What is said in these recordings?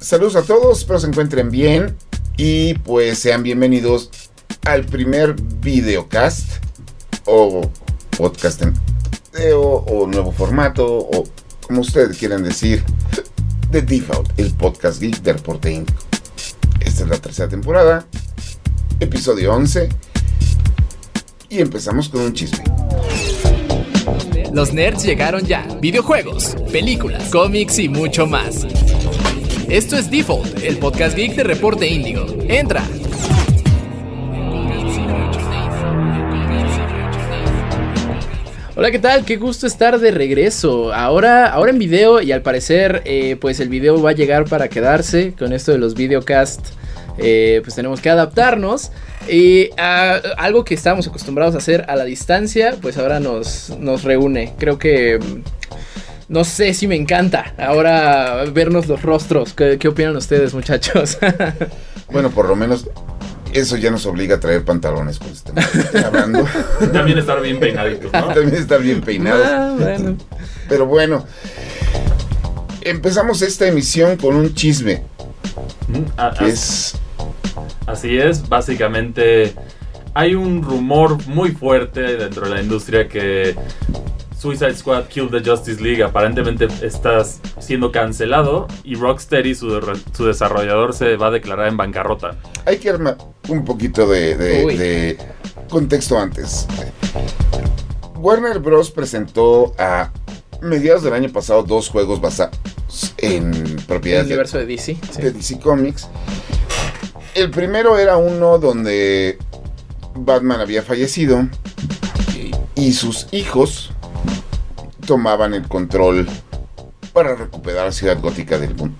Saludos a todos, espero se encuentren bien y pues sean bienvenidos al primer videocast o podcast en video o nuevo formato o como ustedes quieran decir de Default, el podcast geek de Reporte Inc. Esta es la tercera temporada, episodio 11 y empezamos con un chisme. Los nerds llegaron ya. Videojuegos, películas, cómics y mucho más. Esto es Default, el podcast geek de Reporte Índigo. Entra. Hola, ¿qué tal? Qué gusto estar de regreso. Ahora, ahora en video y al parecer, eh, pues el video va a llegar para quedarse con esto de los videocast. Eh, pues tenemos que adaptarnos. Y ah, algo que estábamos acostumbrados a hacer a la distancia, pues ahora nos, nos reúne. Creo que... No sé si me encanta ahora vernos los rostros. ¿Qué, qué opinan ustedes, muchachos? Bueno, por lo menos eso ya nos obliga a traer pantalones cuando estemos grabando. También estar bien peinaditos, ¿no? También estar bien peinados. Ah, bueno. Pero bueno, empezamos esta emisión con un chisme. Mm, Que es Así es, básicamente hay un rumor muy fuerte dentro de la industria que Suicide Squad Kill the Justice League aparentemente está siendo cancelado y Rocksteady, su, de- su desarrollador, se va a declarar en bancarrota. Hay que armar un poquito de, de- Uy. de contexto antes. Warner Bros. presentó a mediados del año pasado dos juegos basados en propiedades de, universo de DC. sí. de DC Comics. El primero era uno donde Batman había fallecido y sus hijos tomaban el control para recuperar la ciudad gótica del mundo.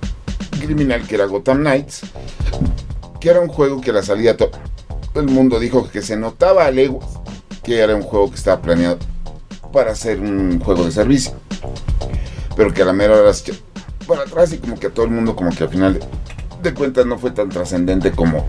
Criminal que era Gotham Knights, que era un juego que la salida to- todo el mundo dijo que se notaba a leguas que era un juego que estaba planeado para ser un juego de servicio, pero que a la mera hora se para atrás y como que a todo el mundo como que al final de cuentas no fue tan trascendente como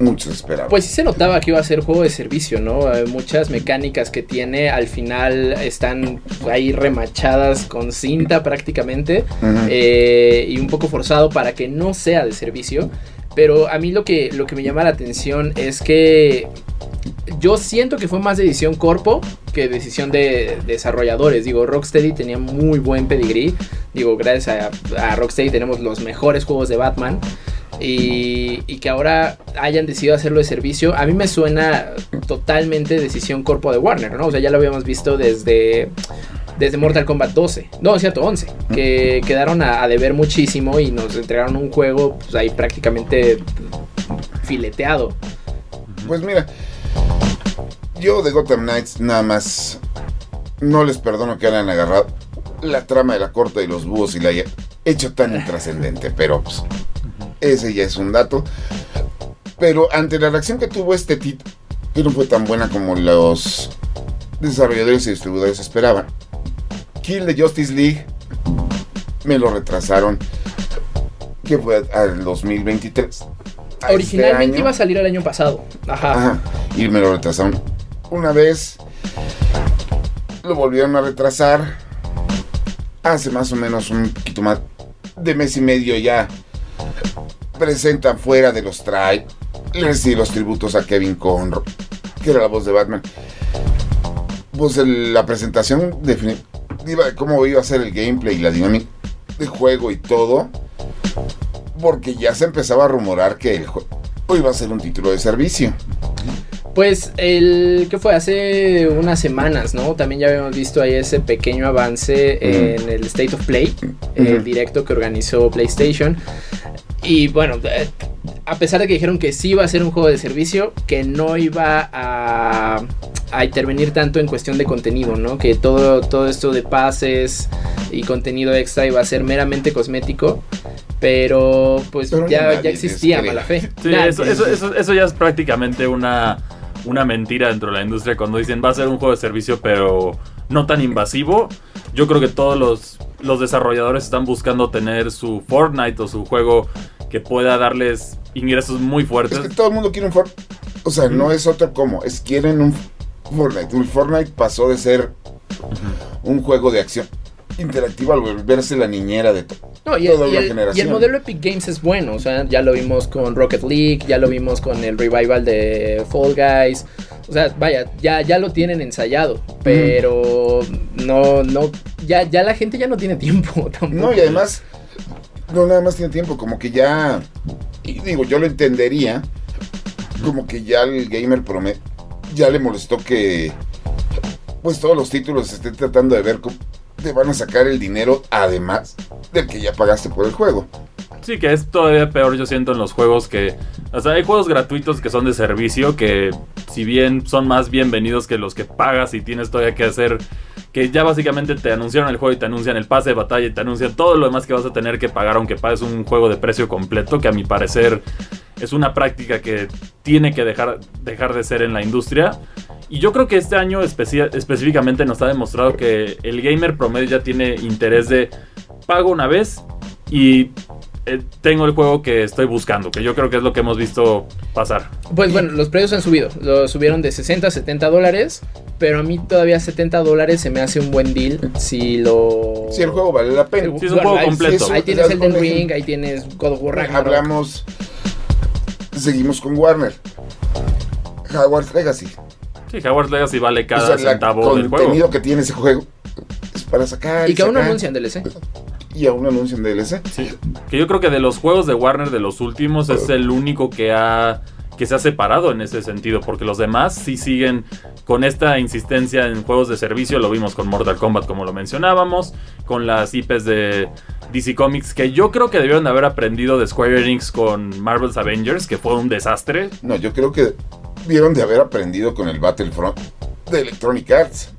muchos esperaban. Pues sí se notaba que iba a ser juego de servicio, ¿no? Eh, muchas mecánicas que tiene al final están ahí remachadas con cinta prácticamente eh, y un poco forzado para que no sea de servicio. Pero a mí lo que, lo que me llama la atención es que yo siento que fue más decisión corpo que decisión de desarrolladores. Digo, Rocksteady tenía muy buen pedigrí. Digo, gracias a, a Rocksteady tenemos los mejores juegos de Batman. Y, y que ahora hayan decidido hacerlo de servicio, a mí me suena totalmente decisión corpo de Warner, ¿no? O sea, ya lo habíamos visto desde, desde Mortal Kombat 12, no, es cierto, 11, que quedaron a, a deber muchísimo y nos entregaron un juego pues, ahí prácticamente fileteado. Pues mira, yo de Gotham Knights nada más no les perdono que hayan agarrado la trama de la corte y los búhos y la haya hecho tan intrascendente, pero pues, ese ya es un dato. Pero ante la reacción que tuvo este título, que no fue tan buena como los desarrolladores y distribuidores esperaban, Kill the Justice League me lo retrasaron, que fue al 2023. A este Originalmente iba a salir el año pasado. Ajá. Ajá. Y me lo retrasaron una vez. Lo volvieron a retrasar. Hace más o menos un poquito más de mes y medio ya. Presentan fuera de los trailers y los tributos a Kevin Conroy, que era la voz de Batman. Pues la presentación definitiva de cómo iba a ser el gameplay y la dinámica de juego y todo. Porque ya se empezaba a rumorar que el juego iba a ser un título de servicio. Pues el que fue hace unas semanas, ¿no? También ya habíamos visto ahí ese pequeño avance en el State of Play, el Ujú. directo que organizó PlayStation. Y bueno, eh, a pesar de que dijeron que sí iba a ser un juego de servicio, que no iba a, a intervenir tanto en cuestión de contenido, ¿no? Que todo, todo esto de pases y contenido extra iba a ser meramente cosmético. Pero pues Pero ya, ya existía mala fe. Sí, eso, eso, eso, eso ya es prácticamente una, una mentira dentro de la industria cuando dicen va a ser un juego de servicio pero no tan invasivo. Yo creo que todos los, los desarrolladores están buscando tener su Fortnite o su juego que pueda darles ingresos muy Es fuertes. que todo el mundo quiere un Fortnite. O sea, no es otro como. Es quieren un Fortnite. Un Fortnite pasó de ser un juego de acción interactivo al volverse la niñera de to- No, y, toda y una el- y generación. el modelo Epic Games es bueno, o sea, ya lo vimos con Rocket League, ya lo vimos con el revival de Fall Guys, o sea, vaya, ya, ya lo tienen ensayado, pero no, no, ya, ya la gente ya no tiene tiempo tampoco. No, y además, no nada más tiene tiempo, como que ya, y digo, yo lo entendería, como que ya el gamer promedio, ya le molestó que, pues todos los títulos se estén tratando de ver te van a sacar el dinero, además del que ya pagaste por el juego. Sí, que es todavía peor, yo siento, en los juegos que. O sea, hay juegos gratuitos que son de servicio que, si bien son más bienvenidos que los que pagas y tienes todavía que hacer. Que ya básicamente te anunciaron el juego y te anuncian el pase de batalla y te anuncian todo lo demás que vas a tener que pagar, aunque pagues un juego de precio completo, que a mi parecer es una práctica que tiene que dejar, dejar de ser en la industria. Y yo creo que este año especi- específicamente nos ha demostrado que el gamer promedio ya tiene interés de pago una vez y eh, tengo el juego que estoy buscando, que yo creo que es lo que hemos visto pasar. Pues bueno, los precios han subido, lo subieron de 60 a 70 dólares, pero a mí todavía 70 dólares se me hace un buen deal si lo... Si el juego vale la pena. Sí, es un juego ahí- completo. Ahí tienes Elden Ring, ahí tienes God of War Ragnarok. Hablamos, seguimos con Warner. Hogwarts Legacy. Sí, Hogwarts Legacy vale cada o sea, el centavo del contenido juego. que tiene ese juego es para sacar. Y que aún anuncian DLC. Y aún no anuncian DLC. Sí, que yo creo que de los juegos de Warner de los últimos es el único que ha que se ha separado en ese sentido, porque los demás sí siguen con esta insistencia en juegos de servicio, lo vimos con Mortal Kombat como lo mencionábamos, con las IPs de DC Comics, que yo creo que debieron de haber aprendido de Square Enix con Marvel's Avengers, que fue un desastre. No, yo creo que vieron de haber aprendido con el Battlefront de Electronic Arts.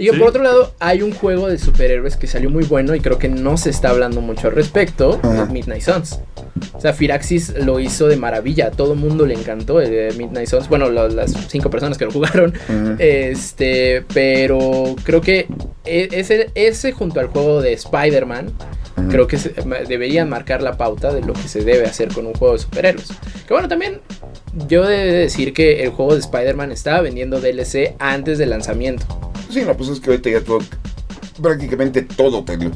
Y que Sí. por otro lado, hay un juego de superhéroes que salió muy bueno y creo que no se está hablando mucho al respecto, Ajá. Midnight Suns. O sea, Firaxis lo hizo de maravilla, a todo el mundo le encantó el de Midnight Suns. Bueno, lo- las cinco personas que lo jugaron. Este, pero creo que e- ese, ese junto al juego de Spider-Man, creo que se- deberían marcar la pauta de lo que se debe hacer con un juego de superhéroes. Que bueno, también yo he de decir que el juego de Spider-Man estaba vendiendo DLC antes del lanzamiento. Sí, no, pues es que ahorita ya todo, prácticamente todo te lo-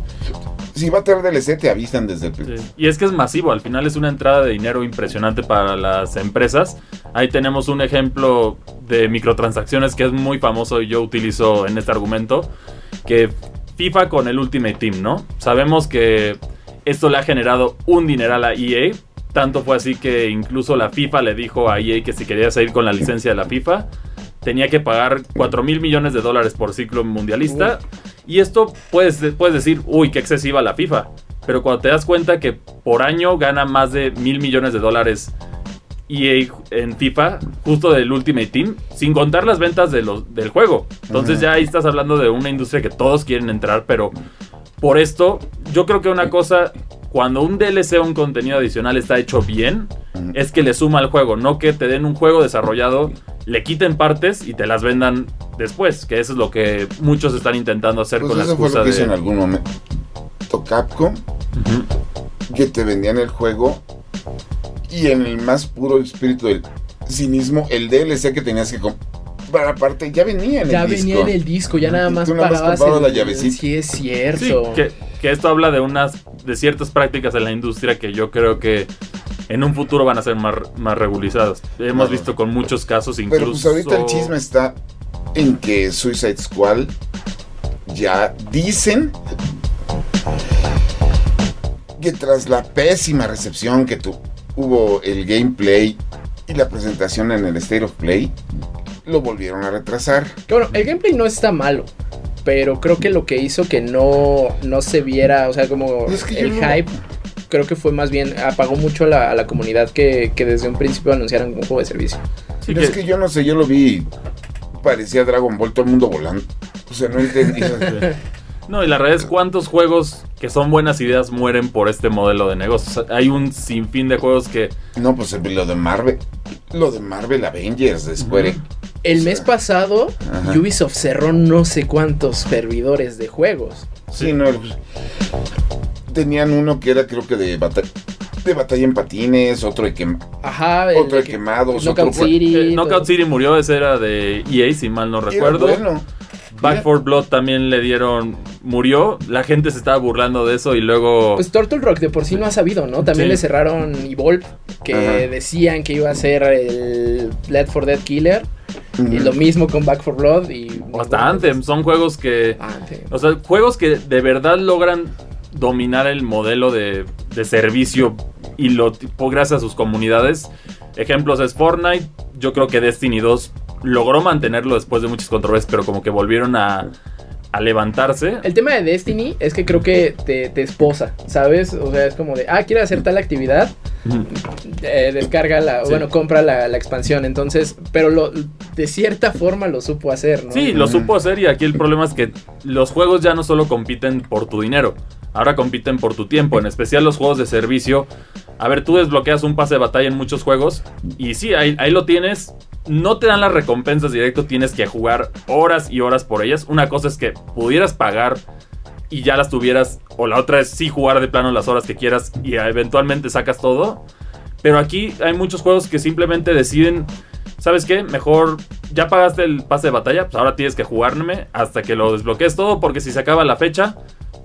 Si va a tener DLC, te avisan desde el Sí. Y es que es masivo, al final es una entrada de dinero impresionante para las empresas. Ahí tenemos un ejemplo de microtransacciones que es muy famoso y yo utilizo en este argumento, que FIFA con el Ultimate Team, ¿no? Sabemos que esto le ha generado un dineral a EA, tanto fue así que incluso la FIFA le dijo a EA que si quería seguir con la licencia de la FIFA, tenía que pagar 4 mil millones de dólares por ciclo mundialista. Y esto puedes, puedes decir, uy, qué excesiva la FIFA. Pero cuando te das cuenta que por año gana más de mil millones de dólares EA en FIFA, justo del Ultimate Team, sin contar las ventas de los, del juego. Entonces ya ahí estás hablando de una industria que todos quieren entrar, pero por esto, yo creo que una cosa, cuando un DLC o un contenido adicional está hecho bien, es que le suma al juego, no que te den un juego desarrollado, le quiten partes y te las vendan después, que eso es lo que muchos están intentando hacer Pues con la eso fue excusa lo que de... hizo en algún momento Capcom, que te vendían el juego y en el más puro espíritu del cinismo, el DLC que tenías que comprar aparte ya venía en Ya el disco. venía en el disco, ya nada más tú nada más pagabas comprabas el- la llavecita. Sí, es Sí, cierto. que, que esto habla de unas de ciertas prácticas en la industria que yo creo que en un futuro van a ser más, más regularizadas. Hemos Claro. visto con muchos casos incluso... Pero pues ahorita el chisme está en que Suicide Squad ya dicen que tras la pésima recepción que tuvo el gameplay y la presentación en el State of Play, lo volvieron a retrasar. Que bueno, el gameplay no está malo. Pero creo que lo que hizo que no, no se viera, o sea, como Es que yo el no- hype, creo que fue más bien, apagó mucho a la, a la comunidad que, que desde un principio anunciaran un juego de servicio. Sí, que- es que yo no sé, yo lo vi, parecía Dragon Ball, todo el mundo volando. O sea, no entendí. No, y la realidad es cuántos juegos que son buenas ideas mueren por este modelo de negocios. O sea, hay un sinfín de juegos que... No, pues lo de Marvel, lo de Marvel Avengers de Square. El mes pasado, ajá. Ubisoft cerró no sé cuántos servidores de juegos. Sí, no. Tenían uno que era creo que de batalla, de batalla en patines, otro de, quem- Ajá, otro de que- quemados, Knockout otro City. Eh, Knockout. City murió, ese era de EA, si mal no Era recuerdo. bueno. Back 4 Blood también le dieron murió, la gente se estaba burlando de eso y luego... Pues Turtle Rock de por sí no ha sabido, ¿no? También Sí. le cerraron Evolve, que Ajá. decían que iba a ser el Led for Dead Killer. Y lo mismo con Back for Blood y... o hasta Anthem, son juegos que... Anthem. O sea, juegos que de verdad logran dominar el modelo de, de servicio y lo tipo gracias a sus comunidades. Ejemplos es Fortnite. Yo creo que Destiny 2 logró mantenerlo después de muchas controversias, pero como que volvieron a, a levantarse. El tema de Destiny es que creo que te, te esposa, ¿sabes? O sea, es como de, ah, quiero hacer tal actividad, eh, descarga la, Sí. bueno, compra la, la expansión, entonces, pero lo, de cierta forma lo supo hacer, ¿no? Sí, lo supo hacer y aquí el problema es que los juegos ya no solo compiten por tu dinero, ahora compiten por tu tiempo, en especial los juegos de servicio. A ver, tú desbloqueas un pase de batalla en muchos juegos y sí, ahí, ahí lo tienes. No te dan las recompensas directo, tienes que jugar horas y horas por ellas. Una cosa es que pudieras pagar y ya las tuvieras, o la otra es sí jugar de plano las horas que quieras y eventualmente sacas todo. Pero aquí hay muchos juegos que simplemente deciden, ¿sabes qué? Mejor ya pagaste el pase de batalla, pues ahora tienes que jugarme hasta que lo desbloquees todo, porque si se acaba la fecha,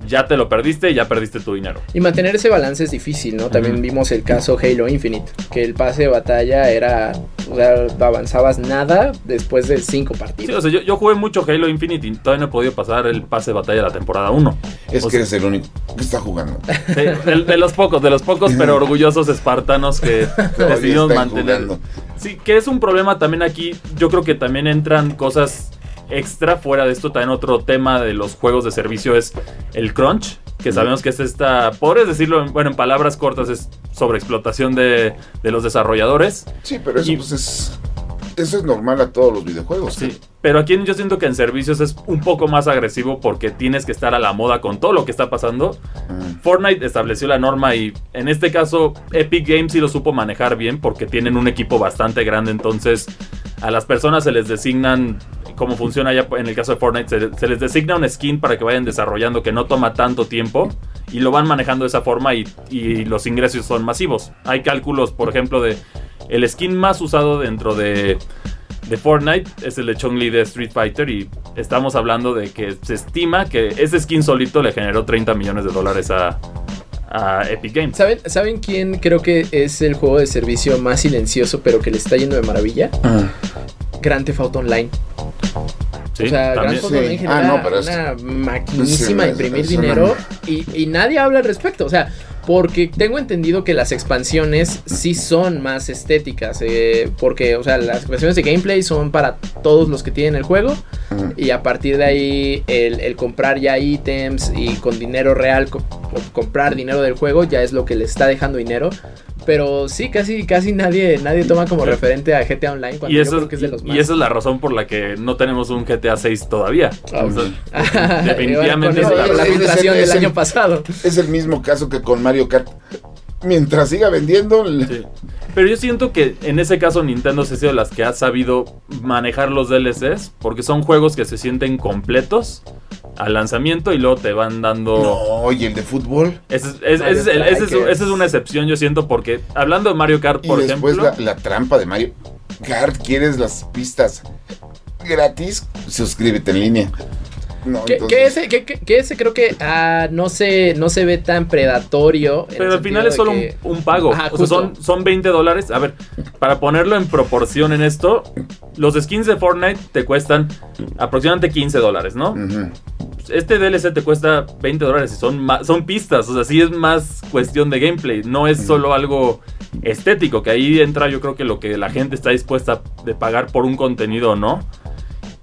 ya te lo perdiste y ya perdiste tu dinero. Y mantener ese balance es difícil, ¿no? También vimos el caso Halo Infinite, que el pase de batalla era, o sea, no avanzabas nada después de cinco Sí, partidos. o sea, yo, yo jugué mucho Halo Infinite y todavía no he podido pasar el pase de batalla de la temporada 1. Es O que sea- eres el único que está jugando. Sí, de, de los pocos, de los pocos pero orgullosos espartanos que decidimos mantener. jugando. Sí, que es un problema también aquí. Yo creo que también entran cosas extra fuera de esto. También otro tema de los juegos de servicio es el crunch. Que sabemos que es esta, podrías decirlo, en- bueno, en palabras cortas, es sobreexplotación de, de los desarrolladores. Sí, pero eso Y- pues es. Eso es normal a todos los videojuegos. Sí, pero aquí yo siento que en servicios es un poco más agresivo porque tienes que estar a la moda con todo lo que está pasando. Mm. Fortnite estableció la norma y en este caso Epic Games sí lo supo manejar bien porque tienen un equipo bastante grande, entonces a las personas se les designan, como funciona ya en el caso de Fortnite, se, les designa un skin para que vayan desarrollando que no toma tanto tiempo y lo van manejando de esa forma y, los ingresos son masivos. Hay cálculos, por ejemplo, de el skin más usado dentro de, de Fortnite es el de Chong-Li de Street Fighter y estamos hablando de que se estima que ese skin solito le generó 30 millones de dólares a, a Epic Games. ¿Saben, ¿Saben quién creo que es el juego de servicio más silencioso pero que le está yendo de maravilla? Ah, Grand Theft Auto Online. Sí, o sea, Auto Online Sí. Ah, no, pero es- una maquinísima Sí, de imprimir es una- dinero y, y nadie habla al respecto. O sea, porque tengo entendido que las expansiones sí son más estéticas. eh, porque, o sea, las expansiones de gameplay son para todos los que tienen el juego. Y a partir de ahí, el, el comprar ya ítems y con dinero real, co- o comprar dinero del juego, ya es lo que le está dejando dinero. Pero sí, casi, casi nadie, nadie toma como referente a GTA Online cuando Y, yo eso, creo que es de los más. y esa es la razón por la que no tenemos un GTA 6 todavía. Ah, O sea, definitivamente es la filtración Es el- del año pasado. Es el mismo caso que con Mario Kart. Mientras siga vendiendo, Sí. Pero yo siento que en ese caso Nintendo se ha sido las que ha sabido manejar los DLCs porque son juegos que se sienten completos al lanzamiento y luego te van dando... No, y el de fútbol. Ese es, es- es es- esa es una excepción, yo siento, porque hablando de Mario Kart, Y por después ejemplo... la, la trampa de Mario Kart. ¿Quieres las pistas gratis? Suscríbete en línea. No, Que, ese, que, que- que ese creo que ah, no, se, no se ve tan predatorio. Pero el al final es solo un, pago. Ajá, o sea, son, son 20 dólares. A ver, para ponerlo en proporción en esto, los skins de Fortnite te cuestan aproximadamente 15 dólares, ¿no? Este DLC te cuesta 20 dólares y son, son pistas. O sea, sí es más cuestión de gameplay. No es solo algo estético. Que ahí entra yo creo que lo que la gente está dispuesta de pagar por un contenido o no.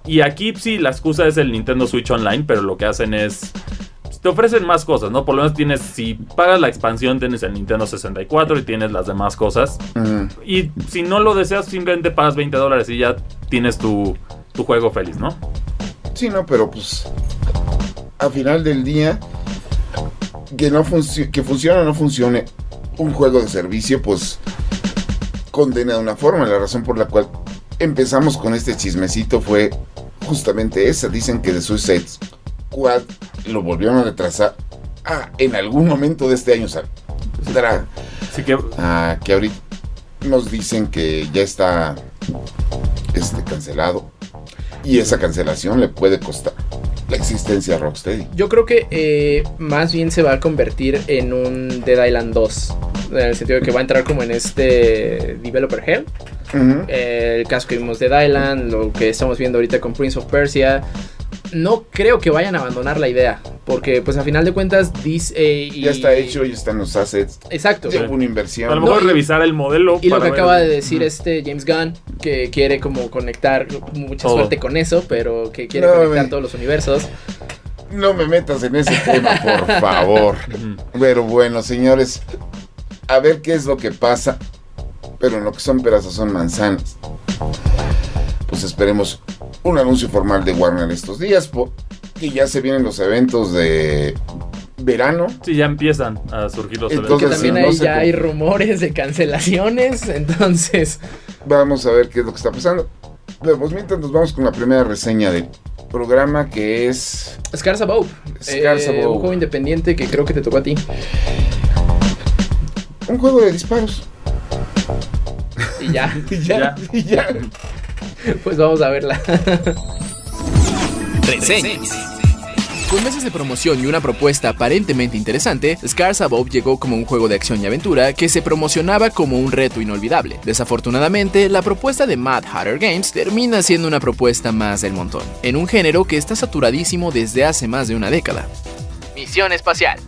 Y aquí sí, la excusa es el Nintendo Switch Online, pero lo que hacen es... pues, Te ofrecen más cosas, ¿no? Por lo menos tienes, si pagas la expansión, tienes el Nintendo 64 y tienes las demás cosas. Y si no lo deseas, simplemente pagas 20 dólares y ya tienes tu, tu juego feliz, ¿no? Sí, no, pero pues al final del día que no funci- que funcione o no funcione un juego de servicio, pues condena de una forma. La razón por la cual empezamos con este chismecito fue justamente esa. Dicen que de Suicide Squad lo volvieron a retrasar. Ah, en algún momento de este año saldrá. Así que Ah, que ahorita nos dicen que ya está este, cancelado. Y esa cancelación le puede costar la existencia de Rocksteady. Yo creo que eh, más bien se va a convertir en un Dead Island 2. En el sentido de que va a entrar como en este Developer Hell. Eh, el caso que vimos de Dead Island, lo que estamos viendo ahorita con Prince of Persia. No creo que vayan a abandonar la idea. Porque, pues, a final de cuentas, dice. eh, y- Ya está hecho, ya están los assets. Exacto. Ya hubo una inversión. A lo mejor revisar el modelo. Y lo que ver- acaba de decir este James Gunn, que quiere como conectar, mucha Todo. suerte con eso, pero que quiere No, conectar todos los universos. No me metas en ese tema, por favor. Pero bueno, señores, a ver qué es lo que pasa. Pero en lo que son pedazos son manzanas. Pues esperemos un anuncio formal de Warner estos días. Y ya se vienen los eventos de verano. Sí, ya empiezan a surgir los Entonces, Que eventos. también no ahí sé ya cómo- hay rumores de cancelaciones, entonces... Vamos a ver qué es lo que está pasando. Pero pues mientras nos vamos con la primera reseña del programa que es Scars Above, Scars eh, Above. un juego independiente que creo que te tocó a ti. un juego de disparos. Y ya, Y ya, y ya. pues vamos a verla. Reseñas. Con meses de promoción y una propuesta aparentemente interesante, Scars Above llegó como un juego de acción y aventura que se promocionaba como un reto inolvidable. Desafortunadamente, la propuesta de Mad Hatter Games termina siendo una propuesta más del montón, en un género que está saturadísimo desde hace más de una década. Misión espacial.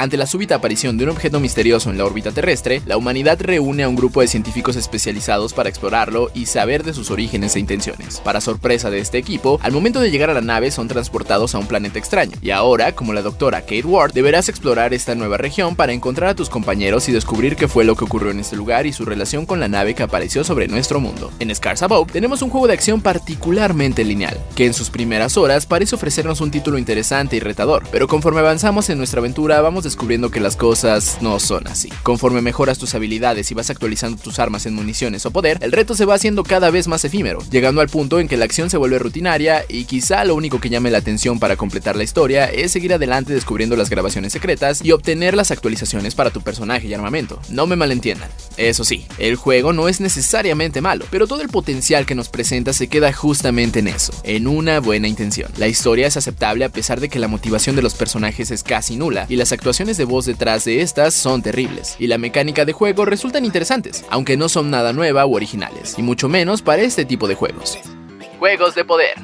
Ante la súbita aparición de un objeto misterioso en la órbita terrestre, la humanidad reúne a un grupo de científicos especializados para explorarlo y saber de sus orígenes e intenciones. Para sorpresa de este equipo, al momento de llegar a la nave son transportados a un planeta extraño, y ahora, como la doctora Kate Ward, deberás explorar esta nueva región para encontrar a tus compañeros y descubrir qué fue lo que ocurrió en este lugar y su relación con la nave que apareció sobre nuestro mundo. En Scars Above tenemos un juego de acción particularmente lineal, que en sus primeras horas parece ofrecernos un título interesante y retador, pero conforme avanzamos en nuestra aventura vamos descubriendo que las cosas no son así. Conforme mejoras tus habilidades y vas actualizando tus armas en municiones o poder, el reto se va haciendo cada vez más efímero, llegando al punto en que la acción se vuelve rutinaria y quizá lo único que llame la atención para completar la historia es seguir adelante descubriendo las grabaciones secretas y obtener las actualizaciones para tu personaje y armamento. No me malentiendan. Eso sí, el juego no es necesariamente malo, pero todo el potencial que nos presenta se queda justamente en eso, en una buena intención. La historia es aceptable a pesar de que la motivación de los personajes es casi nula y las actuaciones de voz detrás de estas son terribles, y la mecánica de juego resultan interesantes, aunque no son nada nueva o originales, y mucho menos para este tipo de juegos. Juegos de poder.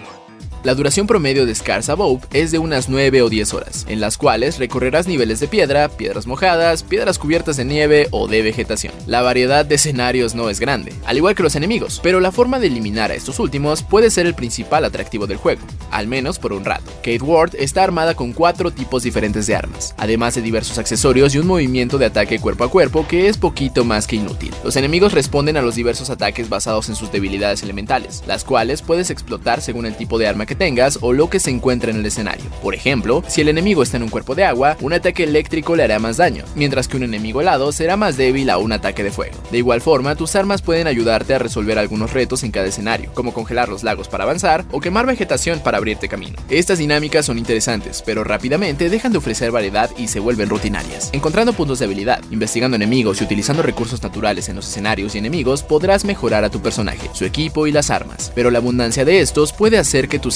La duración promedio de Scars Above es de unas 9 o 10 horas, en las cuales recorrerás niveles de piedra, piedras mojadas, piedras cubiertas de nieve o de vegetación. La variedad de escenarios no es grande, al igual que los enemigos, pero la forma de eliminar a estos últimos puede ser el principal atractivo del juego, al menos por un rato. Kate Ward está armada con cuatro tipos diferentes de armas, además de diversos accesorios y un movimiento de ataque cuerpo a cuerpo que es poquito más que inútil. Los enemigos responden a los diversos ataques basados en sus debilidades elementales, las cuales puedes explotar según el tipo de arma que tengas o lo que se encuentra en el escenario. Por ejemplo, si el enemigo está en un cuerpo de agua, un ataque eléctrico le hará más daño, mientras que un enemigo helado será más débil a un ataque de fuego. De igual forma, tus armas pueden ayudarte a resolver algunos retos en cada escenario, como congelar los lagos para avanzar o quemar vegetación para abrirte camino. Estas dinámicas son interesantes, pero rápidamente dejan de ofrecer variedad y se vuelven rutinarias. Encontrando puntos de habilidad, investigando enemigos y utilizando recursos naturales en los escenarios y enemigos, podrás mejorar a tu personaje, su equipo y las armas, pero la abundancia de estos puede hacer que tu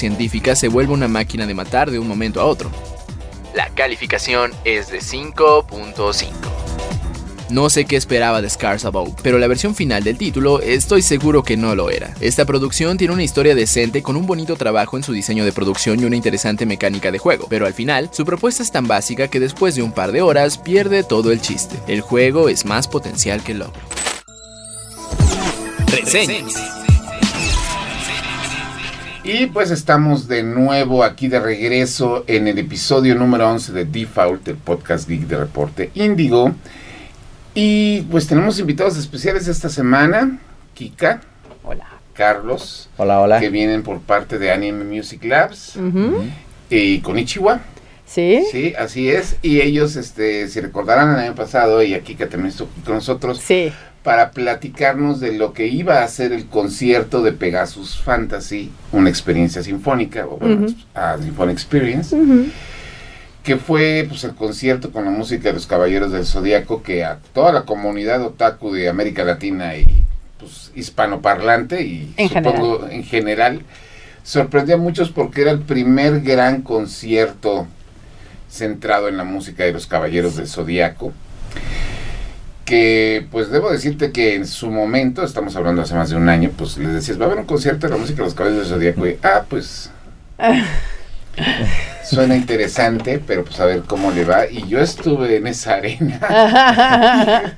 se vuelva una máquina de matar de un momento a otro. La calificación es de 5.5. No sé qué esperaba de Scars Above, pero la versión final del título estoy seguro que no lo era. Esta producción tiene una historia decente con un bonito trabajo en su diseño de producción y una interesante mecánica de juego, pero al final su propuesta es tan básica que después de un par de horas pierde todo el chiste. El juego es más potencial que logro. Reseñas. Y pues estamos de nuevo aquí de regreso en el episodio número 11 de Default, el podcast geek de Reporte Índigo. Y pues tenemos invitados especiales esta semana, Kika, Hola. Carlos, Hola, hola. que vienen por parte de Anime Music Labs y Konichiwa. ¿Sí? Sí, así es. Y ellos, este, si recordarán el año pasado, y Kika también estuvo aquí con nosotros, Sí. Para platicarnos de lo que iba a ser el concierto de Pegasus Fantasy, una experiencia sinfónica, o bueno, Ujú. a Symphonic Experience, que fue pues el concierto con la música de los Caballeros del Zodíaco que a toda la comunidad otaku de América Latina y pues hispanoparlante y En supongo en general sorprendió a muchos porque era el primer gran concierto centrado en la música de los Caballeros del Zodíaco. Que pues debo decirte que en su momento, estamos hablando hace más de un año, pues les decías, va a haber un concierto de la música de los Caballeros del Zodíaco. Y, ah, pues suena interesante, pero pues a ver cómo le va. Y yo estuve en esa arena.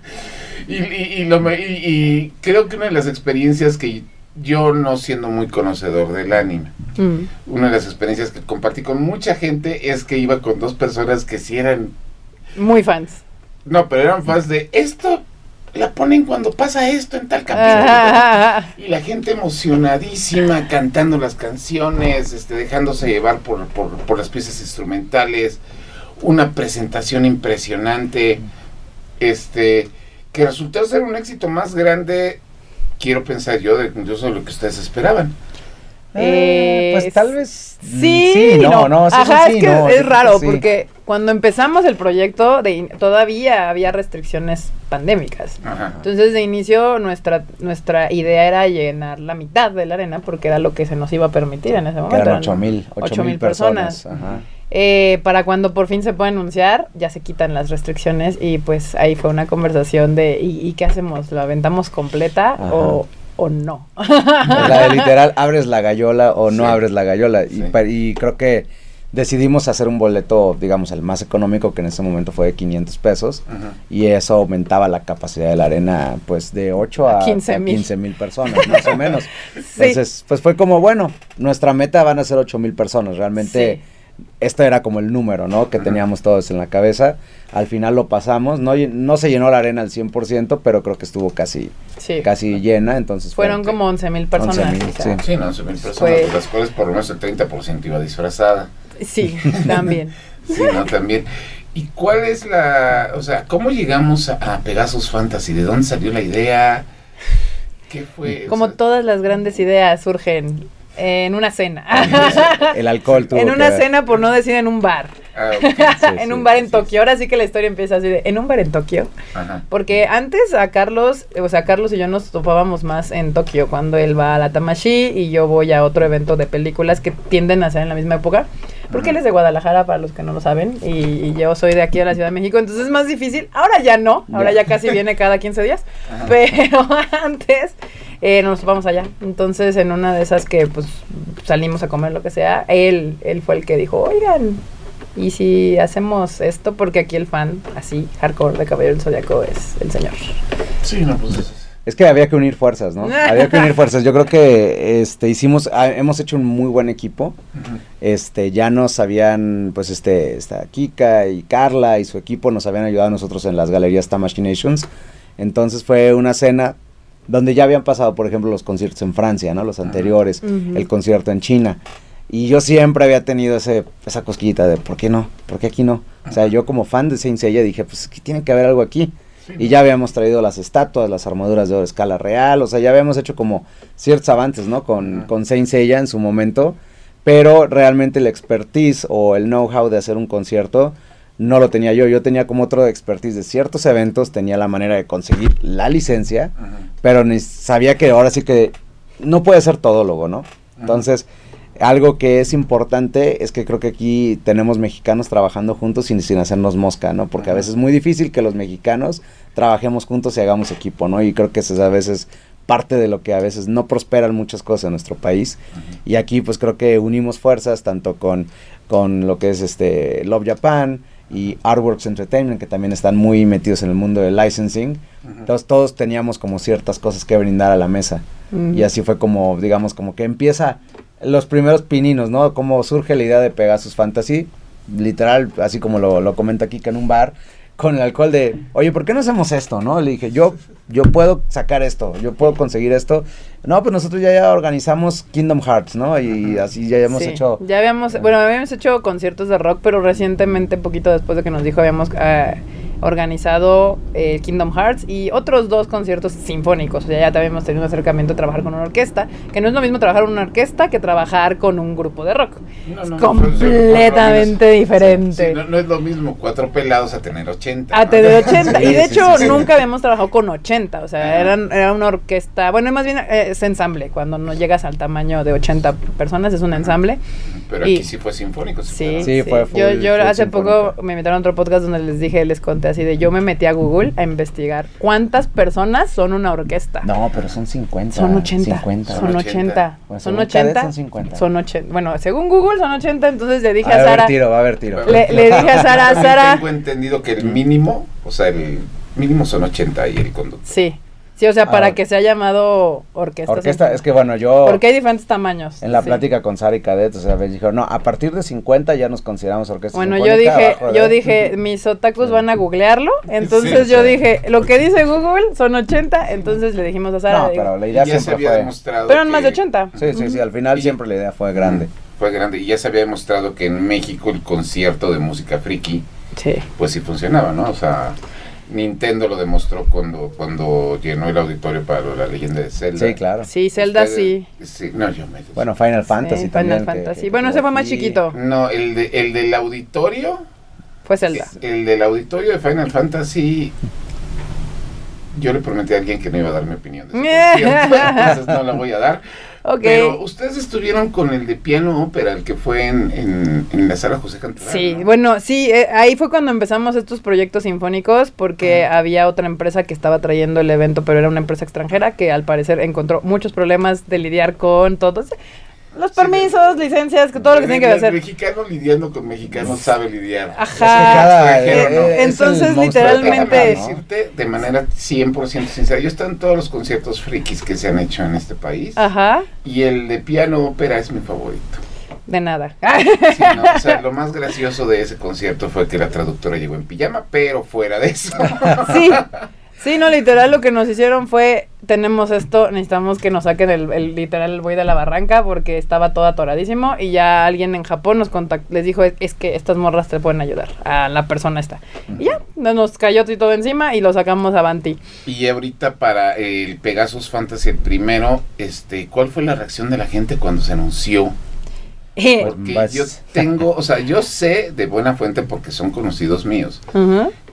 y, y- y lo me- y- y creo que una de las experiencias que yo, no siendo muy conocedor del anime, Mm. una de las experiencias que compartí con mucha gente es que iba con dos personas que sí eran, Muy fans. No, pero eran fans de esto, la ponen cuando pasa esto en tal capítulo. Ah, Y la gente emocionadísima cantando las canciones, este, dejándose llevar por, por, por las piezas instrumentales, una presentación impresionante, este, que resultó ser un éxito más grande, quiero pensar yo, de de lo que ustedes esperaban. Eh, pues tal vez. mm, Sí, no, no, sí, Ajá, sí, es que no, es sí, raro sí. porque cuando empezamos el proyecto de in- todavía había restricciones pandémicas. Ajá. Entonces de inicio nuestra nuestra idea era llenar la mitad de la arena porque era lo que se nos iba a permitir en ese momento. eran eran 8 mil, ocho mil personas. Ajá. Eh, para cuando por fin se puede anunciar, ya se quitan las restricciones y pues ahí fue una conversación de ¿y, y qué hacemos? ¿La aventamos completa Ajá. o, o no? La de literal, abres la gallola o no abres la gallola. Y, Sí. pa- y creo que decidimos hacer un boleto, digamos, el más económico, que en ese momento fue de 500 pesos. Ajá. Y eso aumentaba la capacidad de la arena, pues, de 8 a, A 15 a mil. 15 mil personas, más o menos. Sí. Entonces, pues fue como, bueno, nuestra meta van a ser 8 mil personas. Realmente, este era como el número, ¿no? Que teníamos todos en la cabeza. Al final lo pasamos. No, no se llenó la arena al 100%, pero creo que estuvo casi, Sí. casi llena. Entonces, fue- Fueron como 11 mil personas. 11,000, o sea, sí. Sí, no, 11 mil personas, Fue- de las cuales por lo menos el 30% iba disfrazada. Sí, también. Sí, ¿no? También. ¿Y cuál es la, o sea, cómo llegamos a, a Pegasus Fantasy? ¿De dónde salió la idea? ¿Qué fue? O Como sea, todas las grandes ideas surgen en una cena. el alcohol tuvo en que una ver. cena, por no decir en un bar. Ah, Sí, en sí, un bar en sí, Tokio. Ahora sí que la historia empieza así de, en un bar en Tokio. Ajá. Porque antes a Carlos, o sea, Carlos y yo nos topábamos más en Tokio cuando él va a la Tamashi y yo voy a otro evento de películas que tienden a ser en la misma época. Porque él es de Guadalajara, para los que no lo saben, y, y yo soy de aquí de la Ciudad de México, entonces es más difícil. Ahora ya no, ahora Ya. ya casi viene cada 15 días, Ajá. pero antes eh, nos topamos allá. Entonces en una de esas que pues salimos a comer lo que sea, él, él fue el que dijo, oigan, ¿y si hacemos esto? Porque aquí el fan así, hardcore de Caballero del Zodiaco es el señor. Sí, no, pues eso. Es que había que unir fuerzas, ¿no? había que unir fuerzas. Yo creo que este hicimos, ah, hemos hecho un muy buen equipo. Este, ya nos habían, pues este, esta Kika y Carla y su equipo nos habían ayudado a nosotros en las galerías Tamashinations. Entonces fue una cena donde ya habían pasado, por ejemplo, los conciertos en Francia, ¿no? Los anteriores, el concierto en China. Y yo siempre había tenido ese, esa cosquillita de, ¿por qué no? ¿Por qué aquí no? O sea, yo como fan de Saint Seiya dije, pues que tiene que haber algo aquí. Sí, Y ya habíamos traído las estatuas, las armaduras de oro escala real, o sea, ya habíamos hecho como ciertos avances, ¿no? Con, Ajá. con Saint Seiya en su momento, pero realmente el expertise o el know-how de hacer un concierto no lo tenía yo. Yo tenía como otro expertise de ciertos eventos, tenía la manera de conseguir la licencia, Ajá. pero ni sabía que ahora sí que no puede ser todólogo, ¿no? Entonces, algo que es importante es que creo que aquí tenemos mexicanos trabajando juntos sin, sin hacernos mosca, ¿no? Porque a veces es muy difícil que los mexicanos trabajemos juntos y hagamos equipo, ¿no? Y creo que eso es a veces parte de lo que a veces no prosperan muchas cosas en nuestro país. Y aquí pues creo que unimos fuerzas tanto con, con lo que es este Love Japan y Artworks Entertainment, que también están muy metidos en el mundo del licensing. Ajá. Entonces todos teníamos como ciertas cosas que brindar a la mesa. Y así fue como, digamos, como que empieza los primeros pininos, ¿no? Como surge la idea de Pegasus Fantasy, literal, así como lo, lo comenta aquí, que en un bar, con el alcohol de, oye, ¿por qué no hacemos esto, no? Le dije, yo, yo puedo sacar esto, yo puedo conseguir esto. No, pues nosotros ya, ya organizamos Kingdom Hearts, ¿no? Y así ya Sí, hecho... Ya habíamos, bueno, habíamos hecho conciertos de rock, pero recientemente, poquito después de que nos dijo, habíamos ah, organizado eh, Kingdom Hearts y otros dos conciertos sinfónicos. O sea, ya también hemos tenido un acercamiento a trabajar con una orquesta, que no es lo mismo trabajar en una orquesta que trabajar con un grupo de rock. No, es no, no, completamente pero- diferente. Sí, no, no es lo mismo cuatro pelados a tener 80. A ¿no? tener 80. Sí, y de sí, hecho, sí, sí. nunca habíamos trabajado con 80. O sea, eran, era una orquesta. Bueno, más bien eh, es ensamble. Cuando no llegas al tamaño de 80 personas, es un ensamble. Pero y- aquí sí fue sinfónico. sí Sí, fue, ¿no? Sí, fue full- yo, yo full hace sinfónica. poco me invitaron a otro podcast donde les dije, les conté así de yo me metí a Google a investigar cuántas personas son una orquesta. No, pero son 50. Son 80. 50. Son 80. Pues Son según Cadet 80. son 50. Son 80. Bueno, según Google son 80, entonces le dije Va a a haber Sara. tiro, va a haber tiro. Le, le dije a Sara, Sara. Tengo entendido que el mínimo, o sea, el mínimo son 80 y el conductor. Sí. Sí, o sea, Ah, para ok. que se haya llamado orquesta. Orquesta, es que bueno, yo Porque hay diferentes tamaños. en la sí. plática con Sara y Cadet, o sea, me dijeron, no, a partir de 50 ya nos consideramos orquesta Bueno, yo dije, de- yo dije, mis otakus van a googlearlo, entonces Sí, yo sí. dije, lo que dice Google son 80, entonces le dijimos a Sara, No, digo, pero la idea siempre había fue... demostrado. pero eran más de que- 80. Sí, sí, sí, al final Y- siempre la idea fue grande. Fue grande. Y ya se había demostrado que en México el concierto de música friki, Sí. pues sí funcionaba, ¿no? O sea, Nintendo lo demostró cuando, cuando llenó el auditorio para la leyenda de Zelda. Sí, claro. Sí, Zelda sí. Ustedes- sí. No, yo me... Bueno, Final Fantasy Sí, también. Final que- Fantasy. que- Bueno, ese fue más y- chiquito. No, el, de, el del auditorio, Fue Zelda. el del auditorio de Final Fantasy, yo le prometí a alguien que no iba a dar mi opinión de entonces no la voy a dar. Pero ustedes estuvieron con el de piano ópera, el que fue en, en, en la sala José Cantoral. Sí, ¿no? bueno, sí, eh, ahí fue cuando empezamos estos proyectos sinfónicos porque había otra empresa que estaba trayendo el evento, pero era una empresa extranjera que al parecer encontró muchos problemas de lidiar con todos los Sí, permisos, licencias, que todo lo que El- tiene que el hacer. mexicano lidiando con mexicanos sabe lidiar. Ajá. Es que cada- ¿no? eh, es el Entonces, literalmente- Déjame ¿no? decirte de manera 100% sincera, yo he estado en todos los conciertos frikis que se han hecho en este país Ajá, y el de piano ópera es mi favorito. de nada. Sí, no, o sea, lo más gracioso de ese concierto fue que la traductora llegó en pijama, pero fuera de eso. Sí, sí, no, literal lo que nos hicieron fue, tenemos esto, necesitamos que nos saquen el, literal el buey de la barranca porque estaba todo atoradísimo y ya alguien en Japón nos contactó, les dijo, es, que estas morras te pueden ayudar a la persona esta. Y ya, nos cayó todo encima y lo sacamos a Banti. Y ahorita para el Pegasus Fantasy el primero, este, ¿cuál fue la reacción de la gente cuando se anunció? Porque Pues- yo tengo, o sea, yo sé de buena fuente porque son conocidos míos,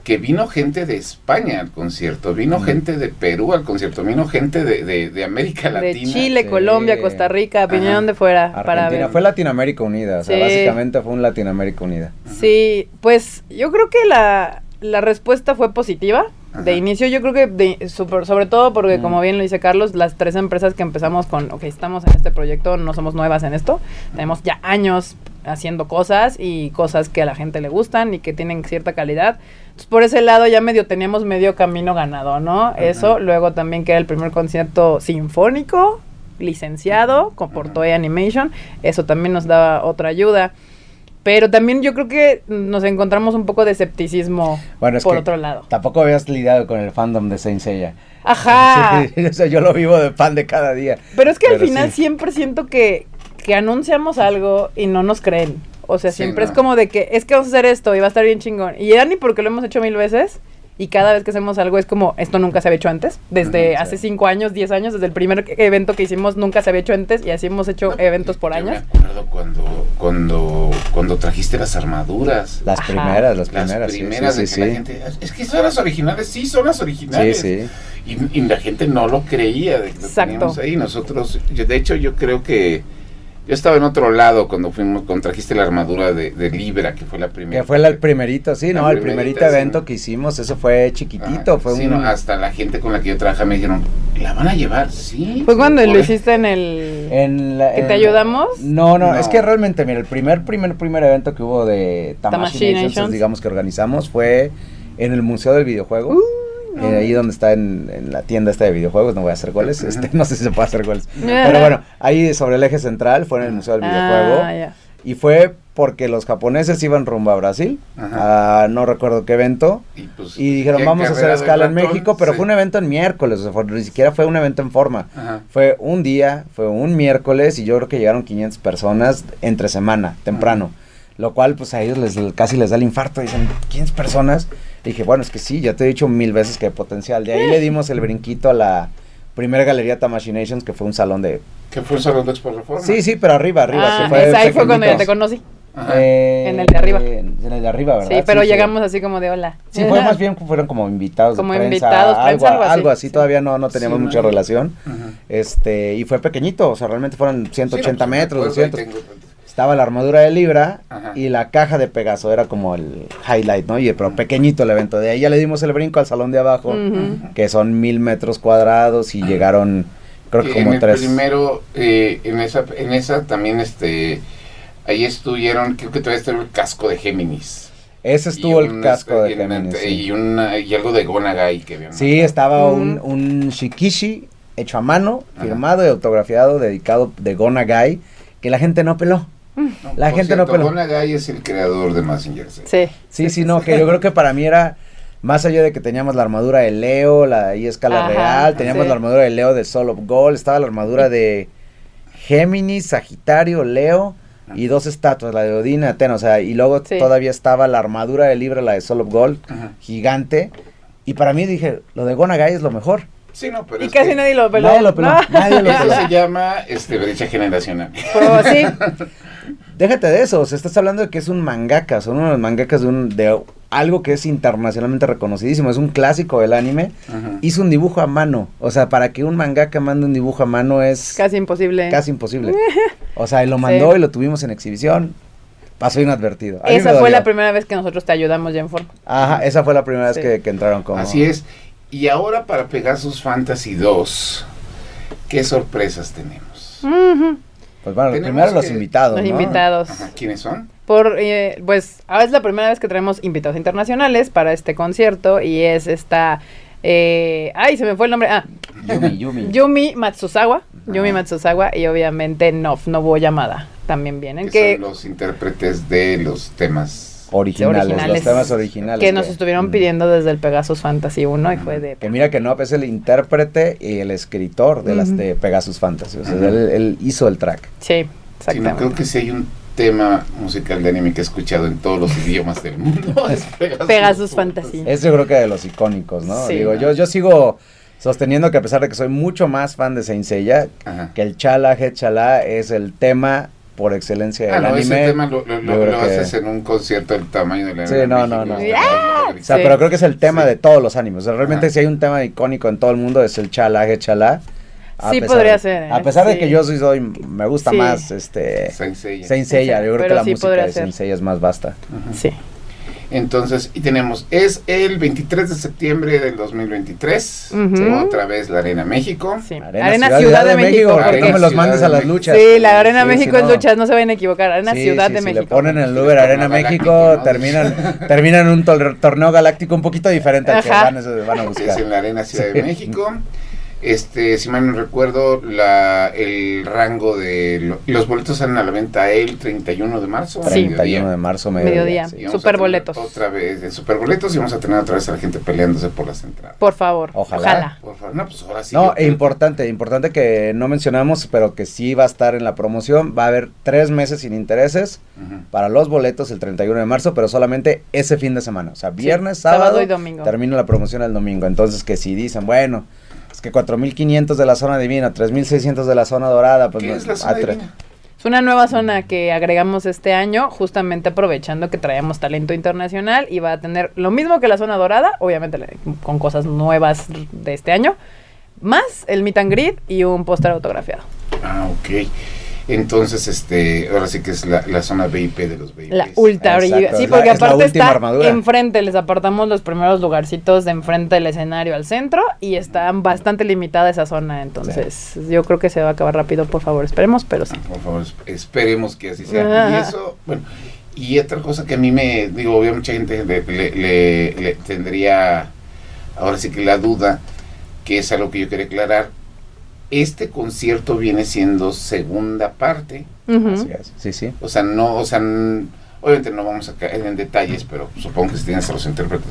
que vino gente de España al concierto, vino gente de Perú al concierto, vino gente de, de, de América De Latina. Chile, Sí. Colombia, Costa Rica, vinieron de fuera para ver. Fue Latinoamérica Unida, o sea, básicamente fue un Latinoamérica Unida. Sí, pues yo creo que la, la respuesta fue positiva. De inicio yo creo que de, super- sobre todo porque Mm. como bien lo dice Carlos, las tres empresas que empezamos con, ok, estamos en este proyecto, no somos nuevas en esto, tenemos ya años haciendo cosas y cosas que a la gente le gustan y que tienen cierta calidad. Entonces por ese lado ya medio teníamos medio camino ganado, ¿no? Eso, luego también que era el primer concierto sinfónico, licenciado, con por Ajá. Toei Animation, eso también nos daba otra ayuda. Pero también yo creo que nos encontramos un poco de escepticismo Bueno, es por que otro lado. tampoco habías lidiado con el fandom de Saint Seiya. Ajá. Sí, o sea, yo lo vivo de fan de cada día. Pero es que al final sí. siempre siento que, que anunciamos algo y no nos creen. O sea, Sí, siempre no. es como de que es que vamos a hacer esto y va a estar bien chingón. Y ya ni porque lo hemos hecho mil veces. Y cada vez que hacemos algo es como, esto nunca se había hecho antes. Desde hace sí. cinco años, diez años, desde el primer evento que hicimos, nunca se había hecho antes. Y así hemos hecho No, eventos por yo años. Me acuerdo cuando, cuando, cuando trajiste las armaduras. Las Ajá. primeras, las Las primeras. sí, primeras sí, de sí, que la sí. gente, es que son las originales, sí, son las Sí, originales. sí. Y, y la gente no lo creía de que lo Exacto. teníamos ahí. Nosotros, yo, de hecho, yo creo que yo estaba en otro lado cuando fuimos, cuando trajiste la armadura de, de Libra, que fue la primera. Que fue la- el primerito, sí, La ¿no? El primerito sí. evento que hicimos, eso fue chiquitito, Ajá. fue Sí, un... no, hasta la gente con la que yo trabajaba me dijeron, ¿la van a llevar? Sí. Fue cuando Por- lo hiciste en el... En la- ¿Que te ayudamos? No, no, No. es que realmente, mira, el primer, primer, primer evento que hubo de Tamashii Tamashii Nations, Nations. digamos que organizamos, fue en el Museo del Videojuego. Uh, eh, ahí donde está en, en la tienda esta de videojuegos, no voy a hacer goles, este, no sé si se puede hacer goles. Pero bueno, ahí sobre el eje central fue en el Museo del Videojuego. Ah, ya. Y fue porque los japoneses iban rumbo a Brasil, Ajá. a no recuerdo qué evento, Y, pues, y dijeron ¿qué vamos a hacer escala en? México, pero Sí. fue un evento en miércoles, o sea, fue- ni siquiera fue un evento en forma. Ajá. Fue un día, fue un miércoles y yo creo que llegaron 500 personas entre semana, temprano. Lo cual, pues a ellos les, casi les da el infarto. Dicen, 15 personas. Y dije, bueno, es que sí, ya te he dicho mil veces que hay potencial. De ahí le dimos el brinquito a la primera galería Tamashinations, que fue un salón de... Que fue un salón de Expo Reforma. Sí, sí, pero arriba, arriba. Ah, se fue esa ahí fue cuando yo te conocí. Eh, En el de arriba. En el de arriba, ¿verdad? Sí, pero llegamos así como de hola. Sí, fue más bien, fueron como invitados Como de prensa, invitados, algo, prensa, algo así. algo así. Sí. Todavía no, no teníamos Sí, mucha no. relación. Ajá. Este, y fue pequeñito, o sea, realmente fueron 180 Sí, no, pues, me metros, acuerdo, ahí 200. tengo- Estaba la armadura de Libra Ajá. y la caja de Pegaso, era como el highlight, ¿no? Y pero pequeñito el evento. De ahí ya le dimos el brinco al salón de abajo, que son mil metros cuadrados y llegaron, creo que en como el tres. primero, eh, en esa, en esa también, este, ahí estuvieron, creo que todavía estaba el casco de Géminis. Ese estuvo el casco de y una- Géminis. sí. Y, una, y algo de Gonagai que habían Sí, estaba un, un shikishi hecho a mano, Ajá. firmado y autografiado, dedicado de Gonagai, que la gente no peló. No, la gente no peló. Gonagai es el creador de Mazinger Z. Sí. Sí, sí, no, que yo creo que para mí era más allá de que teníamos la armadura de Leo, la ahí escala Ajá, real, teníamos sí. la armadura de Leo de Soul of Gold, estaba la armadura de Géminis, Sagitario, Leo y dos estatuas, la de Odín y Atena, o sea, y luego Sí. todavía estaba la armadura de Libra, la de Soul of Gold, Ajá. gigante. Y para mí dije, lo de Gonagai es lo mejor. Sí, no, pero Y es casi que nadie lo peló. Nadie lo peló, No. nadie lo Eso peló. se llama este, brecha generacional. Pero sí, Déjate de eso, o sea, estás hablando de que es un mangaka, son uno de los mangakas de, un, de algo que es internacionalmente reconocidísimo, es un clásico del anime. Ajá. Hizo un dibujo a mano, o sea, para que un mangaka mande un dibujo a mano es casi imposible. casi imposible. O sea, y lo mandó Sí. y lo tuvimos en exhibición, pasó inadvertido. A Esa fue la primera vez que nosotros te ayudamos ya en forma. Ajá, esa fue la primera Sí. vez que, que entraron como... Así es. Y ahora para Pegasus Fantasy 2, ¿qué sorpresas tenemos? Pues bueno, primero los invitados, Los ¿no? invitados. Ajá, ¿Quiénes son? Por, eh, pues, ahora es la primera vez que traemos invitados internacionales para este concierto y es esta, eh, ay, se me fue el nombre, ah, Yumi, Yumi. Yumi Matsuzawa, Yumi Ajá. Matsuzawa y obviamente Nof, Nobuo Yamada, también vienen, Que que, son los intérpretes de los temas. Originales, originales. los temas originales. que nos estuvieron Mm. pidiendo desde el Pegasus Fantasy 1 y fue de... Que mira que no, es el intérprete y el escritor de las de Pegasus Fantasy. O sea, él, él hizo el track. Sí, Sí, no, exactamente. creo que si hay un tema musical de anime que he escuchado en todos los idiomas del mundo. Es Pegasus, Pegasus Fantasy. Es yo creo que de los icónicos, ¿no? Sí. Digo, yo, yo sigo sosteniendo que a pesar de que soy mucho más fan de Saint Seiya, Ajá. que el Chala, Head Chala es el tema por excelencia del Ah, no, ese anime. tema lo, que- haces en un concierto del tamaño de la Sí, no, no, no. ¡Ah! O sea, Sí. pero creo que es el tema Sí. de todos los animes. O sea, realmente Ajá. si hay un tema icónico en todo el mundo es el Chala, Head Chala. A Sí pesar podría de- ser, ¿eh? A pesar de que yo soy, soy- me gusta Sí. más este Saint Seiya. Saint Seiya, yo creo Pero que la sí música de ser. Saint Seiya es más vasta. Ajá. Sí. Entonces, y tenemos, es el 23 de septiembre del 2023, Ujú. otra vez la Arena México. Sí. Arena, Arena, Ciudad, de México. porque Arena no me los Ciudad mandes de a las México. luchas. Sí, la Arena Sí, México es no. luchas, no se vayan a equivocar. Arena Sí, Ciudad sí, de si México. le ponen el Uber Arena México, ¿no? terminan, terminan un tor- torneo galáctico un poquito diferente al que Ajá. van, a- van a Es buscar. en la Arena Ciudad Sí. de México. Este, si mal no recuerdo, la, el rango de lo- los boletos salen a la venta el 31 de marzo. a 31 mediodía. de marzo, Mediodía. mediodía. sí. Superboletos. Otra vez en superboletos y vamos a tener otra vez a la gente peleándose por las entradas. Por favor. Ojalá. Ojalá. Por favor, no, pues ahora sí. No, e importante, importante que no mencionamos, pero que sí va a estar en la promoción. Va a haber tres meses sin intereses para los boletos el 31 de marzo, pero solamente ese fin de semana. O sea, viernes, Sí, sábado, sábado y domingo. Termina la promoción el domingo. Entonces, que si dicen, bueno, es que 4.500 de la zona divina, 3.600 de la zona dorada, pues ¿Qué no- es la a zona divina? Es una nueva zona que agregamos este año, justamente aprovechando que traemos talento internacional y va a tener lo mismo que la zona dorada, obviamente con cosas nuevas de este año, más el meet and greet y un póster autografiado. Ah, ok. Entonces, este, ahora sí que es la, la zona VIP de los VIPs. La ultra Sí, porque la aparte está armadura. enfrente, les apartamos los primeros lugarcitos de enfrente del escenario al centro y está bastante limitada esa zona, entonces yo creo que se va a acabar rápido, por favor, esperemos, pero sí. Por favor, esp- esperemos que así sea. Y eso, bueno, y otra cosa que a mí me, digo, obviamente mucha gente le, le- le- le tendría, ahora sí que la duda, que es algo que yo quería aclarar. Este concierto viene siendo segunda parte, Ujú. Así es, Sí, sí. o sea, no, o sea, obviamente no vamos a caer en detalles, pero supongo que si tienes a los intérpretes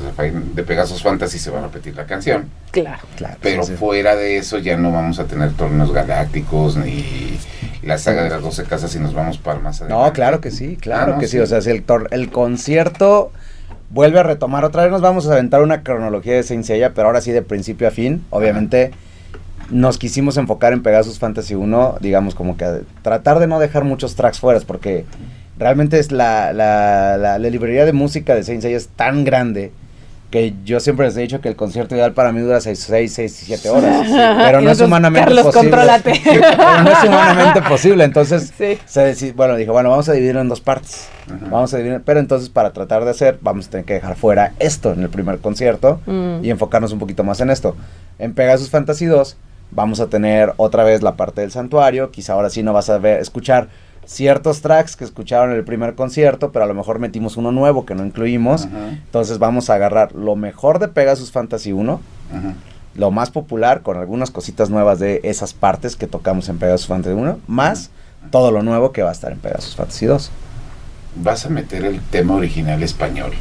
de, Pegasus Fantasy se va a repetir la canción. Claro. Claro. Pero sí, sí. fuera de eso ya no vamos a tener torneos galácticos ni la saga de las 12 casas y nos vamos para más adelante. No, claro que sí, claro Ah, no, que sí. sí. O sea, si el, tor- el concierto vuelve a retomar otra vez, nos vamos a aventar una cronología de Saint Seiya, pero ahora sí de principio a fin. Obviamente nos quisimos enfocar en Pegasus Fantasy 1, digamos como que tratar de no dejar muchos tracks fuera, porque realmente es la, la, la, la librería de música de Saint Seiya es tan grande que yo siempre les he dicho que el concierto ideal para mí dura 6, 6, 6 7 horas. Pero Y no es humanamente Carlos, posible. contrólate. Pero no es humanamente posible. Entonces, Sí. se deci- bueno, dije, bueno, vamos a dividirlo en dos partes. Ajá. Vamos a dividir, pero entonces para tratar de hacer, vamos a tener que dejar fuera esto en el primer concierto Mm. y enfocarnos un poquito más en esto. En Pegasus Fantasy 2 vamos a tener otra vez la parte del santuario, quizá ahora sí no vas a ver, escuchar ciertos tracks que escucharon en el primer concierto, pero a lo mejor metimos uno nuevo que no incluimos. Ajá, Entonces vamos a agarrar lo mejor de Pegasus Fantasy 1, ajá. lo más popular con algunas cositas nuevas de esas partes que tocamos en Pegasus Fantasy 1, más todo lo nuevo que va a estar en Pegasus Fantasy 2. Vas a meter el tema original español.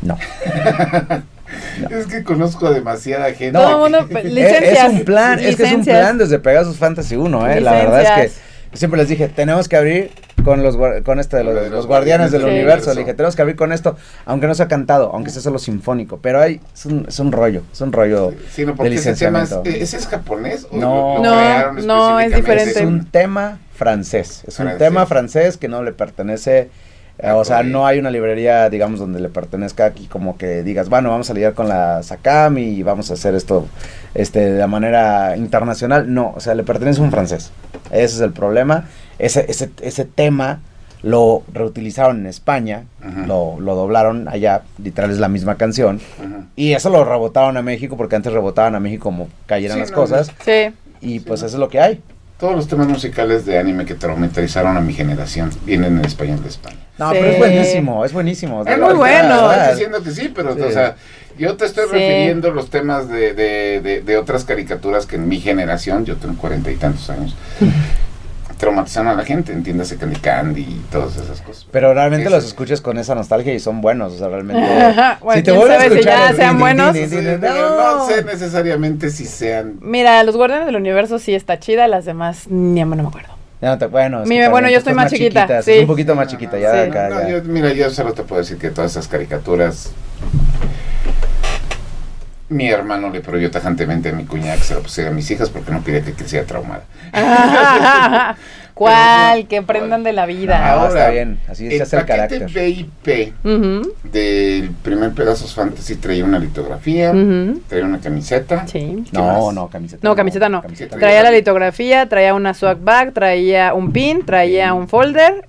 No. Es que conozco a demasiada gente. El mundo, que- pe- Es- licencias. es un plan, es que es un licencias. plan desde Pegasus Fantasy 1, eh. La verdad es Licencias. que siempre les dije, tenemos que abrir con los con este de los, Lo de los los guardianes del Guardianes del universo. Universo. Le dije, tenemos que abrir con esto, aunque no sea cantado, aunque sea solo sinfónico, pero hay es un, es un rollo, es un rollo. Sí, no, porque ese tema es, licenciamiento. ¿ese es japonés o No. lo, lo No, no, es diferente. Es un tema francés, es un Francés. tema francés que no le pertenece eh, o sea, no hay una librería, digamos, donde le pertenezca aquí como que digas, bueno, vamos a lidiar con la Sakami y vamos a hacer esto este, de la manera internacional. No, o sea, le pertenece a un francés. Ese es el problema. Ese, ese, ese tema lo reutilizaron en España, lo, lo doblaron allá, literal es la misma canción. Ajá. Y eso lo rebotaron a México porque antes rebotaban a México como cayeran Sí, las no, cosas. Sí. Y Sí, pues no. eso es lo que hay. Todos los temas musicales de anime que traumatizaron a mi generación vienen en español de España. No, Sí. pero es buenísimo, es buenísimo. Es muy bueno. Estoy diciendo que sí, pero Sí. o sea, yo te estoy Sí. refiriendo los temas de, de, de, de otras caricaturas que en mi generación, yo tengo cuarenta y tantos años, traumatizaron a la gente, entiéndase Candy Candy y todas esas cosas. Pero realmente Eso. los escuchas con esa nostalgia y son buenos, o sea, realmente. Bueno, te vuelves a si escuchar ya el sean din, buenos. din, no. no sé necesariamente si sean... Mira, los Guardianes del Universo sí está chida, las demás ni no me acuerdo. Ya no te- bueno, es yo estoy más chiquita, chiquita, sí. un poquito más chiquita, ya Sí. acá, No, ya. yo- mira, yo solo te puedo decir que todas esas caricaturas. Mi hermano le prohibió tajantemente a mi cuñada que se lo pusiera a mis hijas porque no quería que creciera traumada. ¿Cuál? Pero, que aprendan de la Ah, vida. está bien, así se el hace el paquete carácter. VIP Ujú, del primer Pedazos Fantasy traía una litografía, ujú. traía una camiseta. Sí. ¿Qué No, más? no, camiseta. No, camiseta no. Camiseta. Traía la litografía, traía una swag bag, traía un pin, traía un folder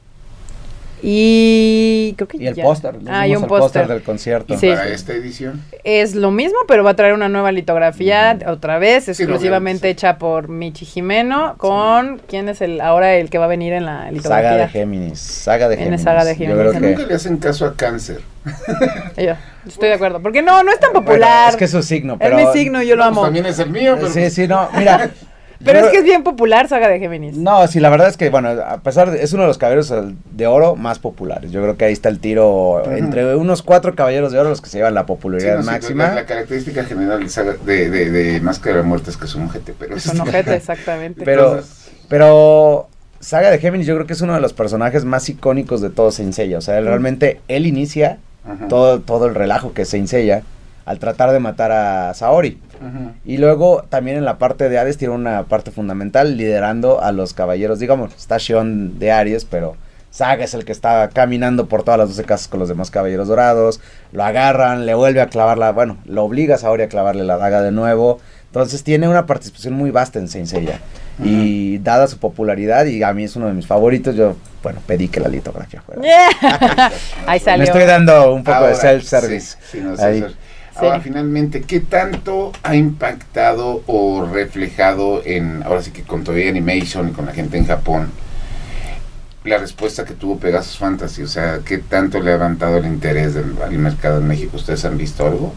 y creo que Y el póster, Ah, y un póster del concierto. Sí. para esta edición. Es lo mismo, pero va a traer una nueva litografía otra vez, Sí, exclusivamente sí. hecha por Michi Jimeno, con quién es el ahora el que va a venir en la litografía. Saga de Géminis, saga de Géminis. saga de Yo Géminis, creo ¿no? que Nunca le hacen caso a cáncer. Yo, estoy de acuerdo, porque no, no es tan Bueno, popular. es que es su signo, es pero mi signo y yo lo No, amo. pues también es el mío, pero Sí, sí, no, mira. Pero yo- es que es bien popular Saga de Géminis. No, sí, la verdad es que, bueno, a pesar de, es uno de los caballeros de oro más populares. Yo creo que ahí está el tiro entre unos cuatro caballeros de oro los que se llevan la Sí, popularidad no, máxima. La, la característica general de, saga- de, de, de Máscara de Muerte es que es un ojete, pero Es un ojete, exactamente. Pero- Entonces, Pero Saga de Géminis yo creo que es uno de los personajes más icónicos de todo Saint Seiya. O sea, él realmente, él inicia ajá, todo, todo el relajo que Saint Seiya al tratar de matar a Saori. ajá. Y luego también en la parte de Hades tiene una parte fundamental liderando a los caballeros. Digamos, está Shion de Aries, pero Saga es el que está caminando por todas las 12 casas con los demás caballeros dorados. Lo agarran, le vuelve a clavar la... Bueno, lo obliga a Saori a clavarle la daga de nuevo. Entonces tiene una participación muy vasta en Saint Seiya. Y dada su popularidad, y a mí es uno de mis favoritos, yo, bueno, pedí que la litografía fuera. Ahí Me salió. estoy dando un poco de self-service. sí, sí, no, Ahí. Ahora, finalmente, ¿qué tanto ha impactado o reflejado en, ahora sí que con Toei Animation y con la gente en Japón, la respuesta que tuvo Pegasus Fantasy? O sea, ¿qué tanto le ha levantado el interés del al mercado en México? ¿Ustedes han visto algo?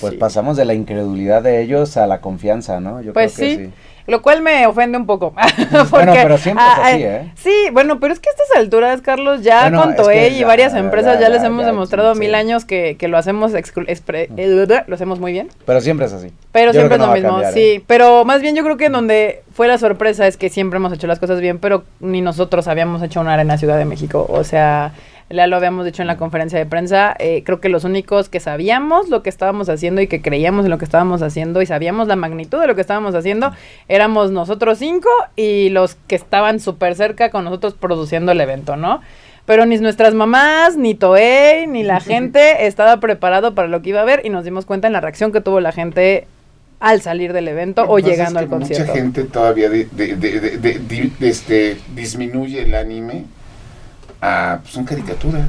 Pues Sí. pasamos de la incredulidad de ellos a la confianza, ¿no? Yo Pues creo que sí. sí. Lo cual me ofende un poco. Bueno, pero siempre es así, ¿eh? Sí, bueno, pero es que a estas alturas, Carlos, ya Bueno, con Toei y varias ya, empresas ya, ya, les hemos demostrado sí. mil años que, que lo hacemos eh, lo hacemos muy bien. Pero siempre es así. Pero Yo siempre es lo mismo, cambiar, sí. ¿eh? Pero más bien yo creo que en donde fue la sorpresa es que siempre hemos hecho las cosas bien, pero ni nosotros habíamos hecho una arena Ciudad de México. O sea, ya lo habíamos dicho en la conferencia de prensa. eh, creo que los únicos que sabíamos lo que estábamos haciendo y que creíamos en lo que estábamos haciendo y sabíamos la magnitud de lo que estábamos haciendo éramos nosotros cinco y los que estaban súper cerca con nosotros produciendo el evento, ¿no? Pero ni nuestras mamás, ni Toei, ni la gente estaba preparado para lo que iba a haber y nos dimos cuenta en la reacción que tuvo la gente al salir del evento o llegando es al concierto. Mucha gente todavía de- este, disminuye el anime a. pues, son caricaturas.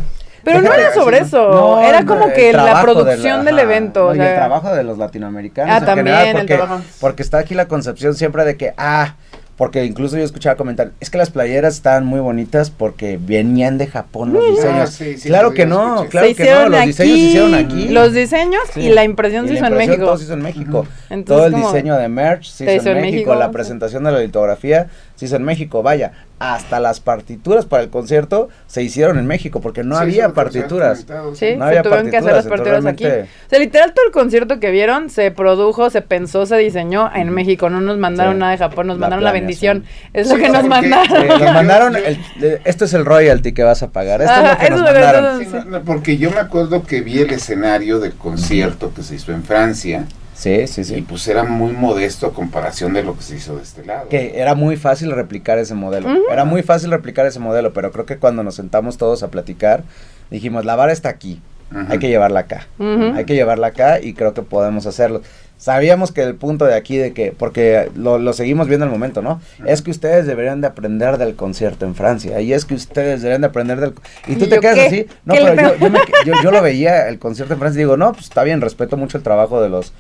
Pero no era sobre eso, No, era como que la producción del evento. no, o y el trabajo de los latinoamericanos. Ah, en también, general, el porque, trabajo. porque está aquí la concepción siempre de que, ah, porque incluso yo escuchaba comentar, es que las playeras estaban muy bonitas porque venían de Japón los diseños. Ah, sí, sí, claro que no, escuché. claro que no, los aquí, diseños se hicieron aquí. Los diseños Sí. y la impresión Y se la hizo en México. Todo se hizo en México. Entonces, todo el diseño de merch se hizo, en México, la sí. presentación de la litografía se hizo en México. Vaya, hasta las partituras para el concierto se hicieron en México porque no Sí, había partituras. Sí, No se había tuvieron que hacer las partituras, partituras aquí. O sea, literal todo el concierto que vieron se produjo, se pensó, se diseñó en México. No nos mandaron Sí. nada de Japón, nos La mandaron la bendición. Es lo que no, nos mandaron. Eh, nos mandaron, el- esto es el royalty que vas a pagar. Esto Ajá, es lo que nos mandaron. Sí, no, no, porque yo me acuerdo que vi el escenario del concierto que se hizo en Francia Sí, sí, y sí. pues era muy modesto a comparación de lo que se hizo de este lado. Que era muy fácil replicar ese modelo. Era muy fácil replicar ese modelo, pero creo que cuando nos sentamos todos a platicar, dijimos, la vara está aquí, hay que llevarla acá. Hay que llevarla acá y creo que podemos hacerlo. Sabíamos que el punto de aquí de que, porque lo, lo seguimos viendo al momento, ¿no? Es que ustedes deberían de aprender del concierto en Francia. Y es que ustedes deberían de aprender del... Y tú ¿Y te quedas qué? así. No, ¿Qué le pero yo, yo, me- yo- yo lo veía el concierto en Francia y digo, no, pues está bien, respeto mucho el trabajo de los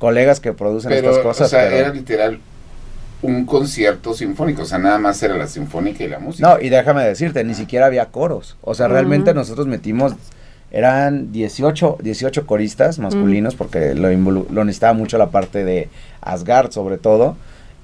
colegas que producen pero, estas cosas. o sea, pero- era literal un concierto sinfónico, o sea, nada más era la sinfónica y la música. No, y déjame decirte, ni siquiera había coros. O sea, realmente nosotros metimos, eran 18, 18 coristas masculinos, porque lo, lo necesitaba mucho la parte de Asgard, sobre todo.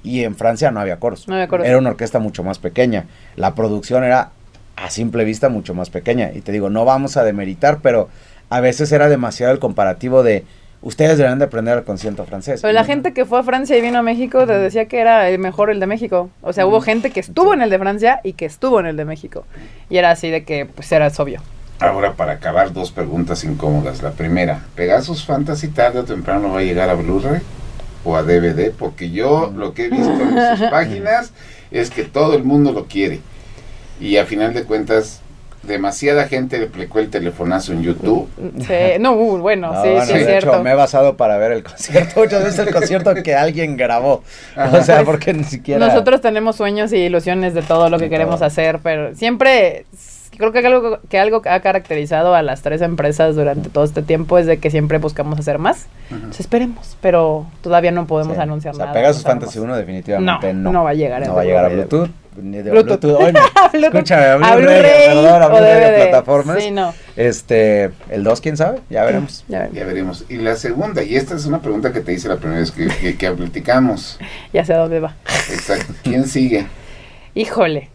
Y en Francia no había coros. No había coros. Era una orquesta mucho más pequeña. La producción era a simple vista mucho más pequeña. Y te digo, no vamos a demeritar, pero a veces era demasiado el comparativo de ustedes deberían de aprender el concierto francés. Pero la gente que fue a Francia y vino a México te decía que era el mejor el de México. O sea, hubo gente que estuvo en el de Francia y que estuvo en el de México. Y era así de que, pues era obvio. Ahora, para acabar, dos preguntas incómodas. La primera, ¿Pegasus Fantasy tarde o temprano va a llegar a Blu-ray o a DVD? Porque yo lo que he visto en sus páginas es que todo el mundo lo quiere. Y a final de cuentas, demasiada gente le aplicó el telefonazo en YouTube. Sí, no, uh, bueno, No, sí, bueno, sí, es de cierto. hecho, me he basado para ver el concierto. Muchas veces el concierto que alguien grabó. Ajá. O sea, Pues, porque ni siquiera. Nosotros tenemos sueños y ilusiones de todo lo que De queremos todo. hacer, pero siempre creo que algo que algo que ha caracterizado a las tres empresas durante todo este tiempo es de que siempre buscamos hacer más. Entonces, esperemos, pero todavía no podemos Sí. anunciar o sea, nada. Pegasus no. Fantasy 1 definitivamente no. No, no va a llegar No va a llegar a. Bluetooth. Ni de Bluetooth. Bluetooth. Escúchame, a A Blu-ray, Blu-ray perdón, a o Blu-ray de DVD. plataformas. Sí, no. Este, el 2, quién sabe, ya veremos. Ya veremos. Y la segunda, y esta es una pregunta que te hice la primera vez que, que, que platicamos. ya sé a dónde va. Exacto. ¿Quién sigue? Híjole.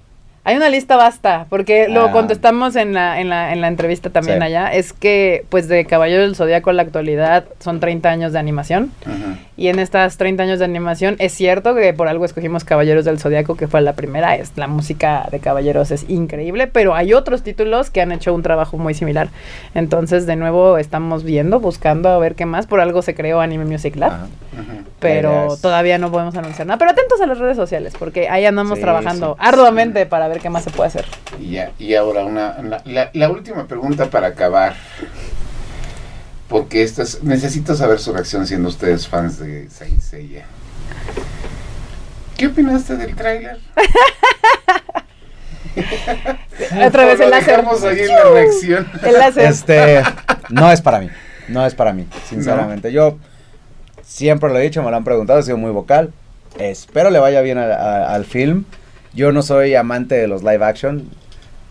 Hay una lista basta, porque lo Ah. contestamos en la, en la, en la entrevista también Sí. allá. Es que, pues, de Caballero del Zodíaco a la actualidad son 30 años de animación. Ujú. Y en estas 30 años de animación, es cierto que por algo escogimos Caballeros del Zodíaco, que fue la primera. Es, la música de Caballeros es increíble, pero hay otros títulos que han hecho un trabajo muy similar. Entonces, de nuevo, estamos viendo, buscando a ver qué más. Por algo se creó Anime Music Lab. Ajá. Ujú. Pero todavía no podemos anunciar nada. Pero atentos a las redes sociales, porque ahí andamos Sí, trabajando sí. arduamente para ver qué más se puede hacer. Y, ya, y ahora una, la, la- la última pregunta para acabar. Porque esta es- necesito saber su reacción siendo ustedes fans de Saint Seiya. ¿Qué opinaste del tráiler? Otra vez el láser. ahí en la reacción. El láser. Este, no es para mí. No es para mí, sinceramente. Yo siempre lo he dicho, me lo han preguntado, he sido muy vocal. Espero le vaya bien a- a- al film. Yo no soy amante de los live action.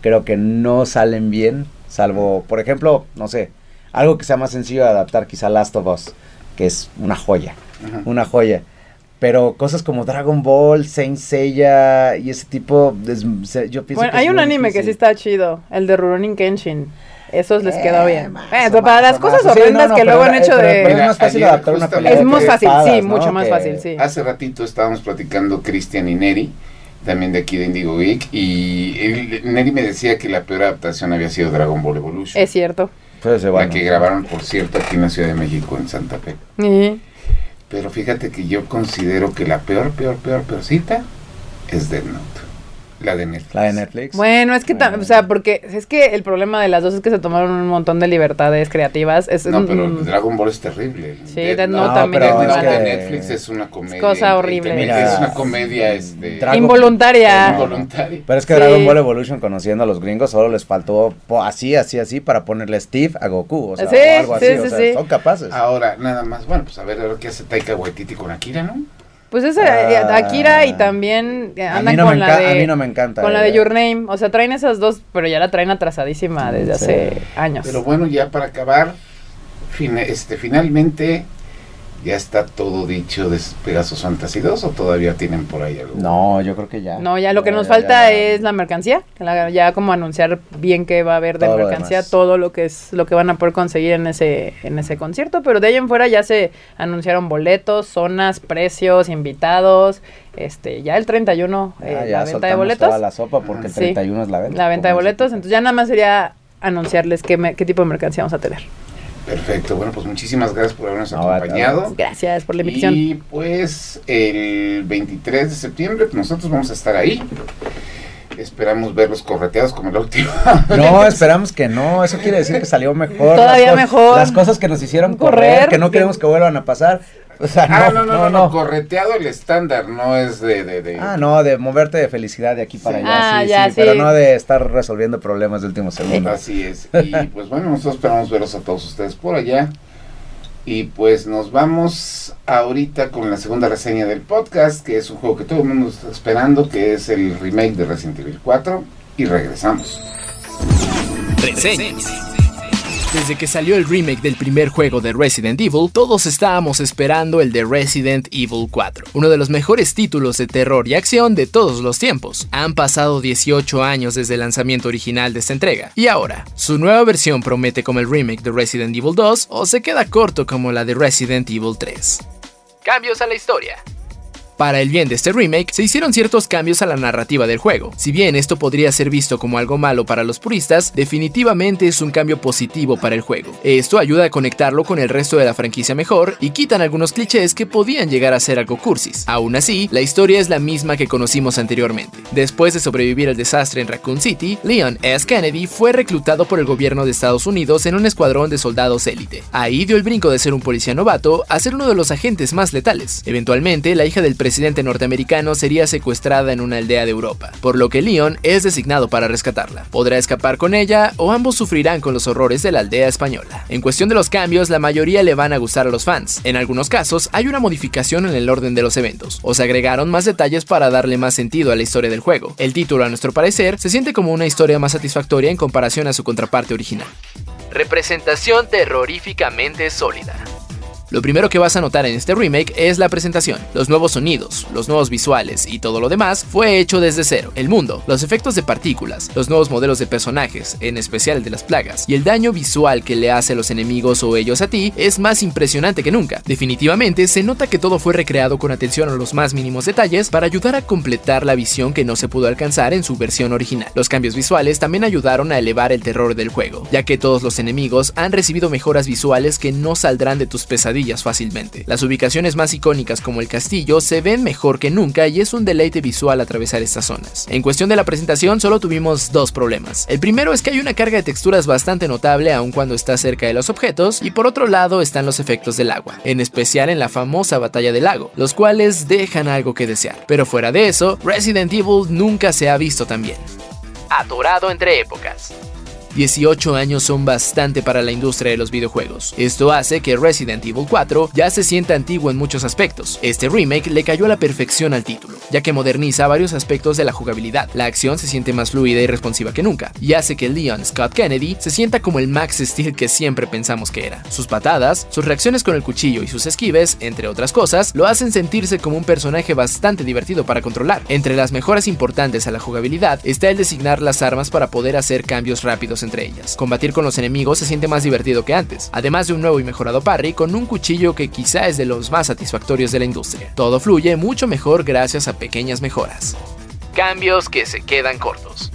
Creo que no salen bien. Salvo, por ejemplo, no sé, algo que sea más sencillo de adaptar, quizá Last of Us, que es una joya. Ujú. Una joya. Pero cosas como Dragon Ball, Saint Seiya y ese tipo, es- yo pienso Bueno, que hay un anime que sí difícil. está chido, el de Rurouni Kenshin. Esos les quedó Eh, bien. o para más las cosas más. Sí, horrendas no, no, que luego han hecho pero- de... pero es más fácil adaptar una pelea Es más fácil, sí, mucho más Que- fácil, sí. Hace ratito estábamos platicando Cristian y Neri, también de aquí de Indigo Geek, y él- Neri me decía que la peor adaptación había sido Dragon Ball Evolution. Es cierto. Pues, La bueno. que grabaron, por cierto, aquí en la Ciudad de México, en Santa Fe. Pero fíjate que yo considero que la peor, peor, peor, peorcita es Death Note. La de Netflix. La de Netflix. Bueno, es que, Bueno. o sea, porque es que el problema de las dos es que se tomaron un montón de libertades creativas. Es, No, pero mm, Dragon Ball es terrible. Sí, Death Note No, también pero es que- de Netflix es una comedia. cosa horrible. Mira, es una comedia este, Dragon- Involuntaria. involuntaria. Pero es que Sí. Dragon Ball Evolution, conociendo a los gringos, solo les faltó así, así, así para ponerle Steve a Goku. O sea, Sí, o algo sí, así. sí, o sea, sí. son capaces. Ahora, nada más, bueno, pues a ver, a ver qué hace Taika Waititi con Akira, ¿no? Pues esa, Ah. eh, Akira y también eh, a, andan mí no con me la de... a mí no me encanta. Con la de. Your Name. O sea, traen esas dos, pero ya la traen atrasadísima desde Sí. hace años. Pero bueno, ya para acabar, fin- este, finalmente ya está todo dicho de Pegasus Fantasy 2 o todavía tienen por ahí algo. No, yo creo que ya. No, ya lo que nos ya, falta ya. es la mercancía, la- ya como anunciar bien qué va a haber de Todo mercancía, todo lo que es lo que van a poder conseguir en ese en ese concierto, pero de ahí en fuera ya se anunciaron boletos, zonas, precios, invitados, este, ya el 31 eh, Ah, la ya venta de boletos, toda la sopa porque el Sí. 31 es la venta. la venta de boletos, entonces ya nada más sería anunciarles qué, me- qué tipo de mercancía vamos a tener. Perfecto, bueno, pues muchísimas gracias por habernos No, acompañado. Gracias por la invitación. Y pues el 23 de septiembre pues, nosotros vamos a estar ahí. Esperamos verlos correteados como la última. No, esperamos que no. Eso quiere decir que salió mejor. Todavía Las mejor. Las cosas que nos hicieron correr, Correr. que no queremos que vuelvan a pasar. O sea, no, ah, no, no, no, no, correteado el estándar, no es de... de, de- Ah, no, de moverte de felicidad de aquí para Sí. allá. Ah, sí, ya, sí, pero no de estar resolviendo problemas de último segundo. Así es. Y pues bueno, nosotros esperamos verlos a todos ustedes por allá. Y pues nos vamos ahorita con la segunda reseña del podcast, que es un juego que todo el mundo está esperando, que es el remake de Resident Evil 4. Y regresamos. Reseñas. Desde que salió el remake del primer juego de Resident Evil, todos estábamos esperando el de Resident Evil 4, uno de los mejores títulos de terror y acción de todos los tiempos. Han pasado 18 años desde el lanzamiento original de esta entrega, y ahora, ¿su nueva versión promete como el remake de Resident Evil 2 o se queda corto como la de Resident Evil 3? Cambios a la historia. Para el bien de este remake, se hicieron ciertos cambios a la narrativa del juego. Si bien esto podría ser visto como algo malo para los puristas, definitivamente es un cambio positivo para el juego. Esto ayuda a conectarlo con el resto de la franquicia mejor y quitan algunos clichés que podían llegar a ser algo cursis. Aún así, la historia es la misma que conocimos anteriormente. Después de sobrevivir al desastre en Raccoon City, Leon S. Kennedy fue reclutado por el gobierno de Estados Unidos en un escuadrón de soldados élite. Ahí dio el brinco de ser un policía novato a ser uno de los agentes más letales. Eventualmente, la hija del presidente norteamericano sería secuestrada en una aldea de Europa, por lo que Leon es designado para rescatarla. Podrá escapar con ella o ambos sufrirán con los horrores de la aldea española. En cuestión de los cambios, la mayoría le van a gustar a los fans. En algunos casos, hay una modificación en el orden de los eventos, o se agregaron más detalles para darle más sentido a la historia del juego. El título, a nuestro parecer, se siente como una historia más satisfactoria en comparación a su contraparte original. Representación terroríficamente sólida. Lo primero que vas a notar en este remake es la presentación. Los nuevos sonidos, los nuevos visuales y todo lo demás fue hecho desde cero. El mundo, los efectos de partículas, los nuevos modelos de personajes, en especial de las plagas, y el daño visual que le hace a los enemigos o ellos a ti es más impresionante que nunca. Definitivamente se nota que todo fue recreado con atención a los más mínimos detalles para ayudar a completar la visión que no se pudo alcanzar en su versión original. Los cambios visuales también ayudaron a elevar el terror del juego, ya que todos los enemigos han recibido mejoras visuales que no saldrán de tus pesadillas fácilmente. Las ubicaciones más icónicas como el castillo se ven mejor que nunca y es un deleite visual atravesar estas zonas. En cuestión de la presentación solo tuvimos dos problemas. El primero es que hay una carga de texturas bastante notable aun cuando estás cerca de los objetos y por otro lado están los efectos del agua, en especial en la famosa batalla del lago, los cuales dejan algo que desear. Pero fuera de eso, Resident Evil nunca se ha visto tan bien. Atorado entre épocas. 18 años son bastante para la industria de los videojuegos. Esto hace que Resident Evil 4 ya se sienta antiguo en muchos aspectos. Este remake le cayó a la perfección al título, ya que moderniza varios aspectos de la jugabilidad. La acción se siente más fluida y responsiva que nunca, y hace que Leon Scott Kennedy se sienta como el Max Steel que siempre pensamos que era. Sus patadas, sus reacciones con el cuchillo y sus esquives, entre otras cosas, lo hacen sentirse como un personaje bastante divertido para controlar. Entre las mejoras importantes a la jugabilidad está el designar las armas para poder hacer cambios rápidos entre ellas. Combatir con los enemigos se siente más divertido que antes, además de un nuevo y mejorado parry con un cuchillo que quizá es de los más satisfactorios de la industria. Todo fluye mucho mejor gracias a pequeñas mejoras. Cambios que se quedan cortos.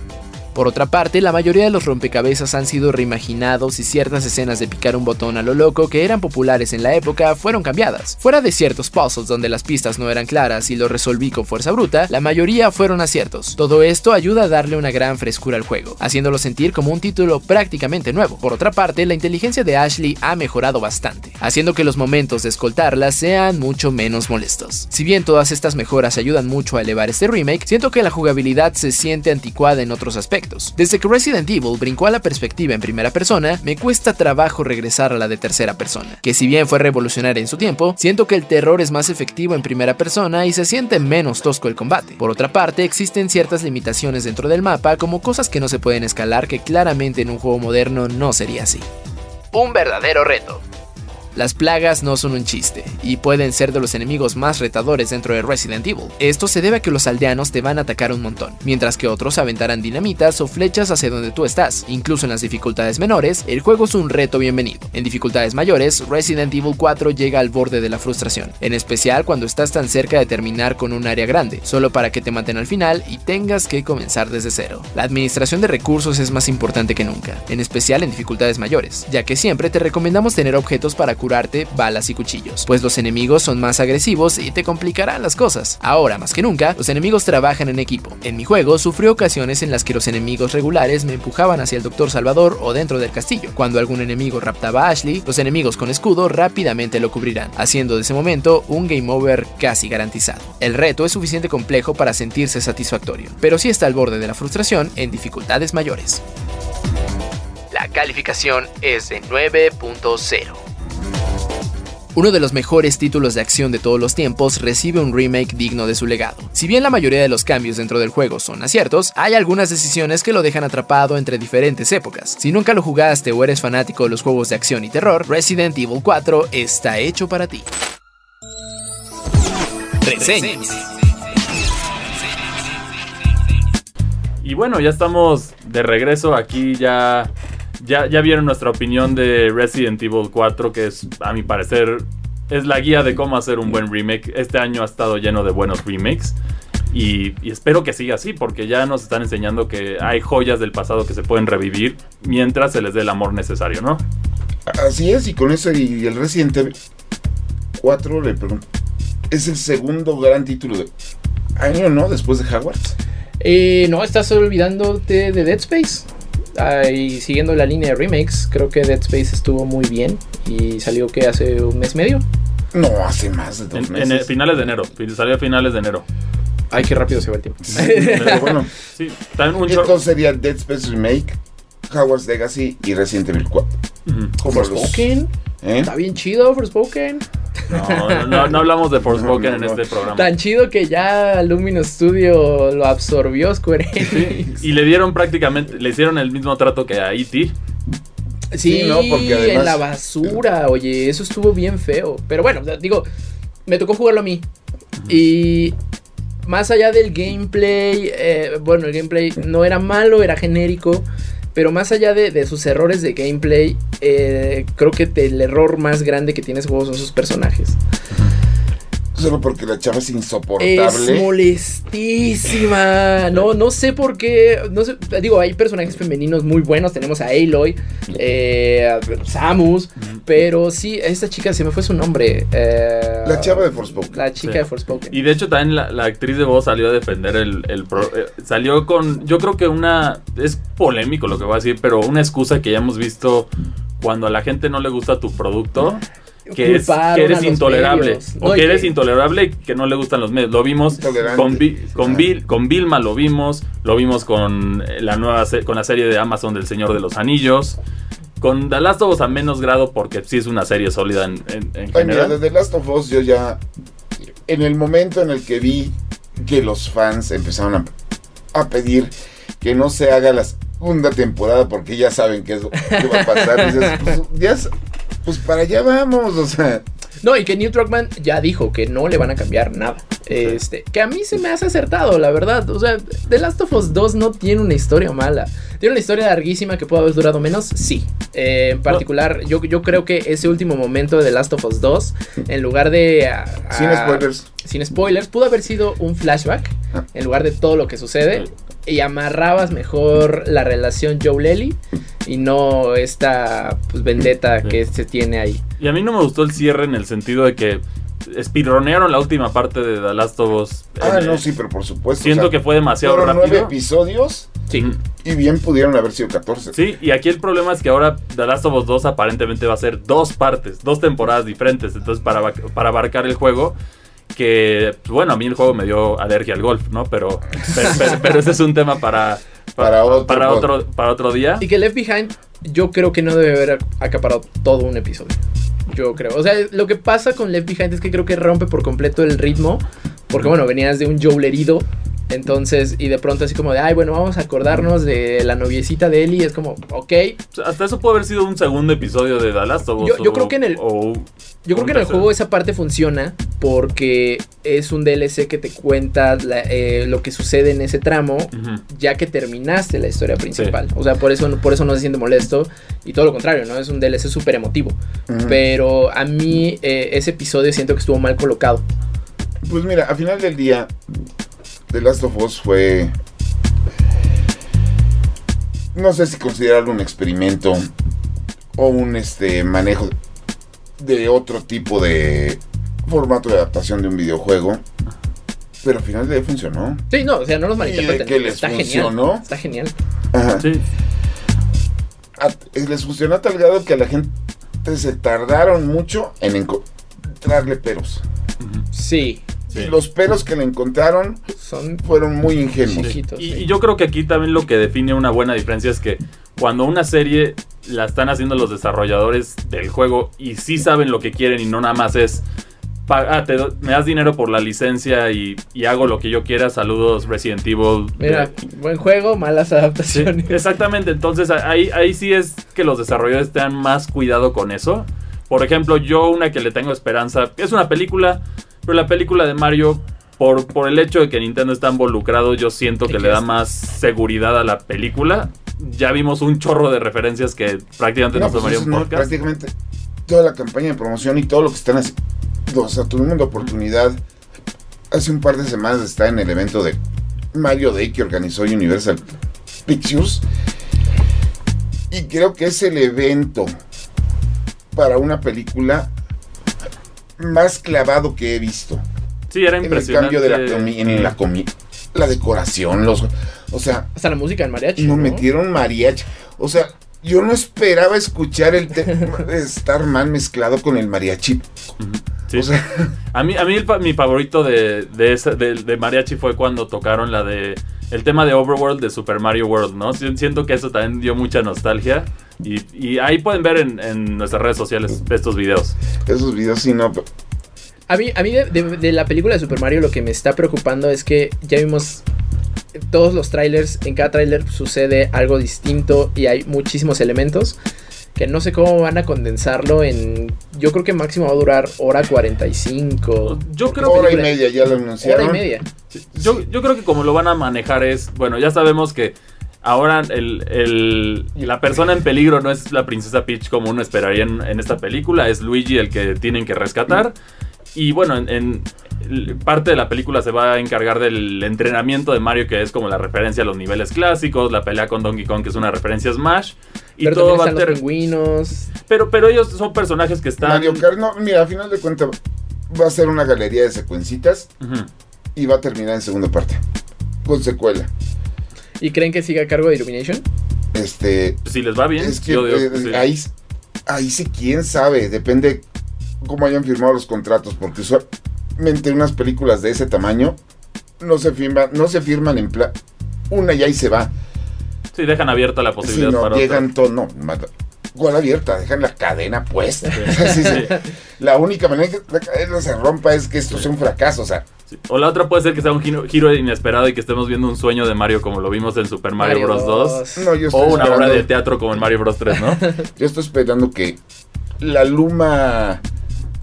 Por otra parte, la mayoría de los rompecabezas han sido reimaginados y ciertas escenas de picar un botón a lo loco que eran populares en la época fueron cambiadas. Fuera de ciertos puzzles donde las pistas no eran claras y lo resolví con fuerza bruta, la mayoría fueron aciertos. Todo esto ayuda a darle una gran frescura al juego, haciéndolo sentir como un título prácticamente nuevo. Por otra parte, la inteligencia de Ashley ha mejorado bastante, haciendo que los momentos de escoltarla sean mucho menos molestos. Si bien todas estas mejoras ayudan mucho a elevar este remake, siento que la jugabilidad se siente anticuada en otros aspectos desde que Resident Evil brincó a la perspectiva en primera persona, me cuesta trabajo regresar a la de tercera persona, que si bien fue revolucionaria en su tiempo, siento que el terror es más efectivo en primera persona y se siente menos tosco el combate. Por otra parte, existen ciertas limitaciones dentro del mapa como cosas que no se pueden escalar que claramente en un juego moderno no sería así. Un verdadero reto. Las plagas no son un chiste, y pueden ser de los enemigos más retadores dentro de Resident Evil. Esto se debe a que los aldeanos te van a atacar un montón, mientras que otros aventarán dinamitas o flechas hacia donde tú estás. Incluso en las dificultades menores, el juego es un reto bienvenido. En dificultades mayores, Resident Evil 4 llega al borde de la frustración, en especial cuando estás tan cerca de terminar con un área grande, solo para que te maten al final y tengas que comenzar desde cero. La administración de recursos es más importante que nunca, en especial en dificultades mayores, ya que siempre te recomendamos tener objetos para curar curarte balas y cuchillos, pues los enemigos son más agresivos y te complicarán las cosas. Ahora, más que nunca, los enemigos trabajan en equipo. En mi juego sufrí ocasiones en las que los enemigos regulares me empujaban hacia el Doctor Salvador o dentro del castillo. Cuando algún enemigo raptaba a Ashley, los enemigos con escudo rápidamente lo cubrirán, haciendo de ese momento un game over casi garantizado. El reto es suficiente complejo para sentirse satisfactorio, pero sí está al borde de la frustración en dificultades mayores. La calificación es de 9.0. Uno de los mejores títulos de acción de todos los tiempos recibe un remake digno de su legado. Si bien la mayoría de los cambios dentro del juego son aciertos, hay algunas decisiones que lo dejan atrapado entre diferentes épocas. Si nunca lo jugaste o eres fanático de los juegos de acción y terror, Resident Evil 4 está hecho para ti. Y bueno, ya estamos de regreso aquí ya ya, ya vieron nuestra opinión de Resident Evil 4, que es, a mi parecer, es la guía de cómo hacer un buen remake. Este año ha estado lleno de buenos remakes. Y, espero que siga así, porque ya nos están enseñando que hay joyas del pasado que se pueden revivir mientras se les dé el amor necesario, ¿no? Así es, y con eso y el Resident Evil 4 le pregunto, es el segundo gran título de año, ¿no? Después de Hogwarts. Eh, no, estás olvidándote de Dead Space y siguiendo la línea de remakes, creo que Dead Space estuvo muy bien y salió que hace un mes medio. No, hace más de dos meses. En, finales de enero, salió a finales de enero. Ay, qué rápido se va el tiempo. pero bueno, sí, también un Entonces sería Dead Space Remake, Hogwarts Legacy y Resident Evil 4. Forspoken. ¿Eh? Está bien chido, Forspoken. No, no, hablamos de Forspoken en este programa. Tan chido que ya Luminous Studio lo absorbió Square Enix. y le dieron prácticamente, le hicieron el mismo trato que a E.T. Sí, no, porque además... en la basura, oye, eso estuvo bien feo. Pero bueno, digo, me tocó jugarlo a mí. Y más allá del gameplay, eh, bueno, el gameplay no era malo, era genérico. Pero más allá de, sus errores de gameplay, eh, creo que el error más grande que tiene ese juego son sus personajes. Solo porque la chava es insoportable. Es molestísima. No, no sé por qué. No sé, digo, hay personajes femeninos muy buenos. Tenemos a Aloy, eh, Samus. Pero sí, esta chica se me fue su nombre. Eh, la chava de Forspoken. La chica de Forspoken. Y de hecho, también la, actriz de voz salió a defender el. el eh, salió con. Yo creo que una. Es polémico lo que voy a decir, pero una excusa que ya hemos visto cuando a la gente no le gusta tu producto que, es, eres intolerable. medios. O No, que eres que- intolerable y que no le gustan los medios. Lo vimos con, Vi- con, Ajá. Vil- con Vilma, lo vimos. Lo vimos con eh, la nueva con la serie de Amazon del Señor de los Anillos. Con The Last of Us a menos grado porque sí es una serie sólida en, en- en Ay, mira, general. desde Last of Us yo ya. En el momento en el que vi que los fans empezaron a, a pedir que no se haga la segunda temporada porque ya saben qué, es, qué va a pasar, dices, pues, ya, pues para allá vamos, o sea. No, y que Neil Druckmann ya dijo que no le van a cambiar nada. Este, que a mí se me hace acertado, la verdad. O sea, The Last of Us 2 no tiene una historia mala. Tiene una historia larguísima que puede haber durado menos, sí. Eh, en particular, yo, yo creo que ese último momento de The Last of Us 2, en lugar de... a- Sin a- spoilers. Sin spoilers, pudo haber sido un flashback Ah. en lugar de todo lo que sucede. Y amarrabas mejor la relación Joe-Lely y no esta pues, vendetta Sí. que se tiene ahí. Y a mí no me gustó el cierre en el sentido de que speedronearon la última parte de The Last of Us. Ah, Eh, no, sí, pero por supuesto. Siento o sea, que fue demasiado fueron nueve rápido. episodios Sí. Y bien pudieron haber sido 14. Sí, y aquí el problema es que ahora The Last of Us 2 aparentemente va a ser dos partes, dos temporadas diferentes. Entonces, para, para abarcar el juego, que bueno, a mí el juego me dio alergia al golf, ¿no? Pero, pero, pero- pero ese es un tema para, Para otro para, otro, para otro día. Y que Left Behind, yo creo que no debe haber acaparado todo un episodio. Yo creo. O sea, lo que pasa con Left Behind es que creo que rompe por completo el ritmo. Porque, bueno, venías de un Joel herido. Entonces, y de pronto así como de, ay, bueno, vamos a acordarnos de la noviecita de Ellie. Es como, ok. Hasta eso puede haber sido un segundo episodio de The Last of Us. Yo- yo o- creo que en el- o- Yo creo que en el juego esa parte funciona porque es un DLC que te cuenta la- eh, lo que sucede en ese tramo ya que terminaste la historia principal. O sea, por eso, por eso no se siente molesto. Y todo lo contrario, ¿no? Es un DLC súper emotivo. Pero a mí eh, ese episodio siento que estuvo mal colocado. Pues mira, a final del día, The Last of Us fue. No sé si considerarlo un experimento o un este manejo de otro tipo de formato de adaptación de un videojuego. Pero al final día funcionó. Sí, no, o sea, no nos ¿Y de malinterpreten. qué les Está funcionó? genial. Está genial. Ajá. Sí. A- les funcionó a tal grado que a la gente se tardaron mucho en encontrarle peros. Sí, Sí. Y los peros que le encontraron son fueron muy ingenuos. chiquitos. Y, sí. y yo creo que aquí también lo que define una buena diferencia es que cuando una serie la están haciendo los desarrolladores del juego y sí saben lo que quieren y no nada más es ah, te me das dinero por la licencia y, y hago lo que yo quiera, saludos Resident Evil. Mira, buen juego, malas sí, adaptaciones. exactamente, entonces ahí, ahí sí es que los desarrolladores tengan más cuidado con eso. Por ejemplo, yo una que le tengo esperanza, es una película, pero la película de Mario, por, por el hecho de que Nintendo está involucrado, yo siento que le da más seguridad a la película. Ya vimos un chorro de referencias que prácticamente No, nos pues tomaría un no, podcast. prácticamente toda la campaña de promoción y todo lo que están haciendo. O sea, tuvimos la oportunidad hace un par de semanas de estar en el evento de Mario Day que organizó Universal Pictures. Y creo que es el evento para una película más clavado que he visto. Sí, era En el impresionante. cambio de la en la la decoración, los, o sea, Hasta la música en mariachi. nos ¿no? metieron mariachi. O sea, yo no esperaba escuchar el tema de estar mal mezclado con el mariachi. Sí. O sea, A mí, a mí el mi favorito de, de, esa- de- de mariachi fue cuando tocaron la de el tema de Overworld de Super Mario World, ¿no? Si- Siento que eso también dio mucha nostalgia. Y, y ahí pueden ver en, en nuestras redes sociales estos videos. esos videos sí no. A mí, a mí de, de- de la película de Super Mario lo que me está preocupando es que ya vimos todos los trailers, en cada trailer sucede algo distinto y hay muchísimos elementos que no sé cómo van a condensarlo en... Yo creo que máximo va a durar hora 45. Yo creo Porque Hora y media ya lo Hora anunciaron. y media. Yo, yo creo que como lo van a manejar es, bueno, ya sabemos que ahora el, el- la persona en peligro no es la princesa Peach como uno esperaría en, en esta película, es Luigi el que tienen que rescatar. Y bueno, en, parte de la película se va a encargar del entrenamiento de Mario, que es como la referencia a los niveles clásicos, la pelea con Donkey Kong, que es una referencia a Smash. Y Pero todo va a los ter- pingüinos. pero, pero ellos son personajes que están... Mario Kart, no, mira, a final de cuentas va a ser una galería de secuencitas y va a terminar en segunda parte. Con secuela. ¿Y creen que siga a cargo de Illumination? Este. Si les va bien, es que yo digo eh, que sí. ahí, ahí sí, quién sabe. Depende cómo hayan firmado los contratos, porque usualmente unas películas de ese tamaño no se firman, no se firman en plan una ya y se va. Sí, dejan abierta la posibilidad Si no, para llegan todo, no, mata- igual abierta, dejan la cadena puesta. Sí, sí. La única manera que la cadena se rompa es que esto sea un fracaso, o sea, Sí. O la otra puede ser que sea un giro, giro inesperado y que estemos viendo un sueño de Mario como lo vimos en Super Mario, Bros. 2. no, yo O una obra de teatro como en Mario Bros. 3, ¿no? Yo estoy esperando que la Luma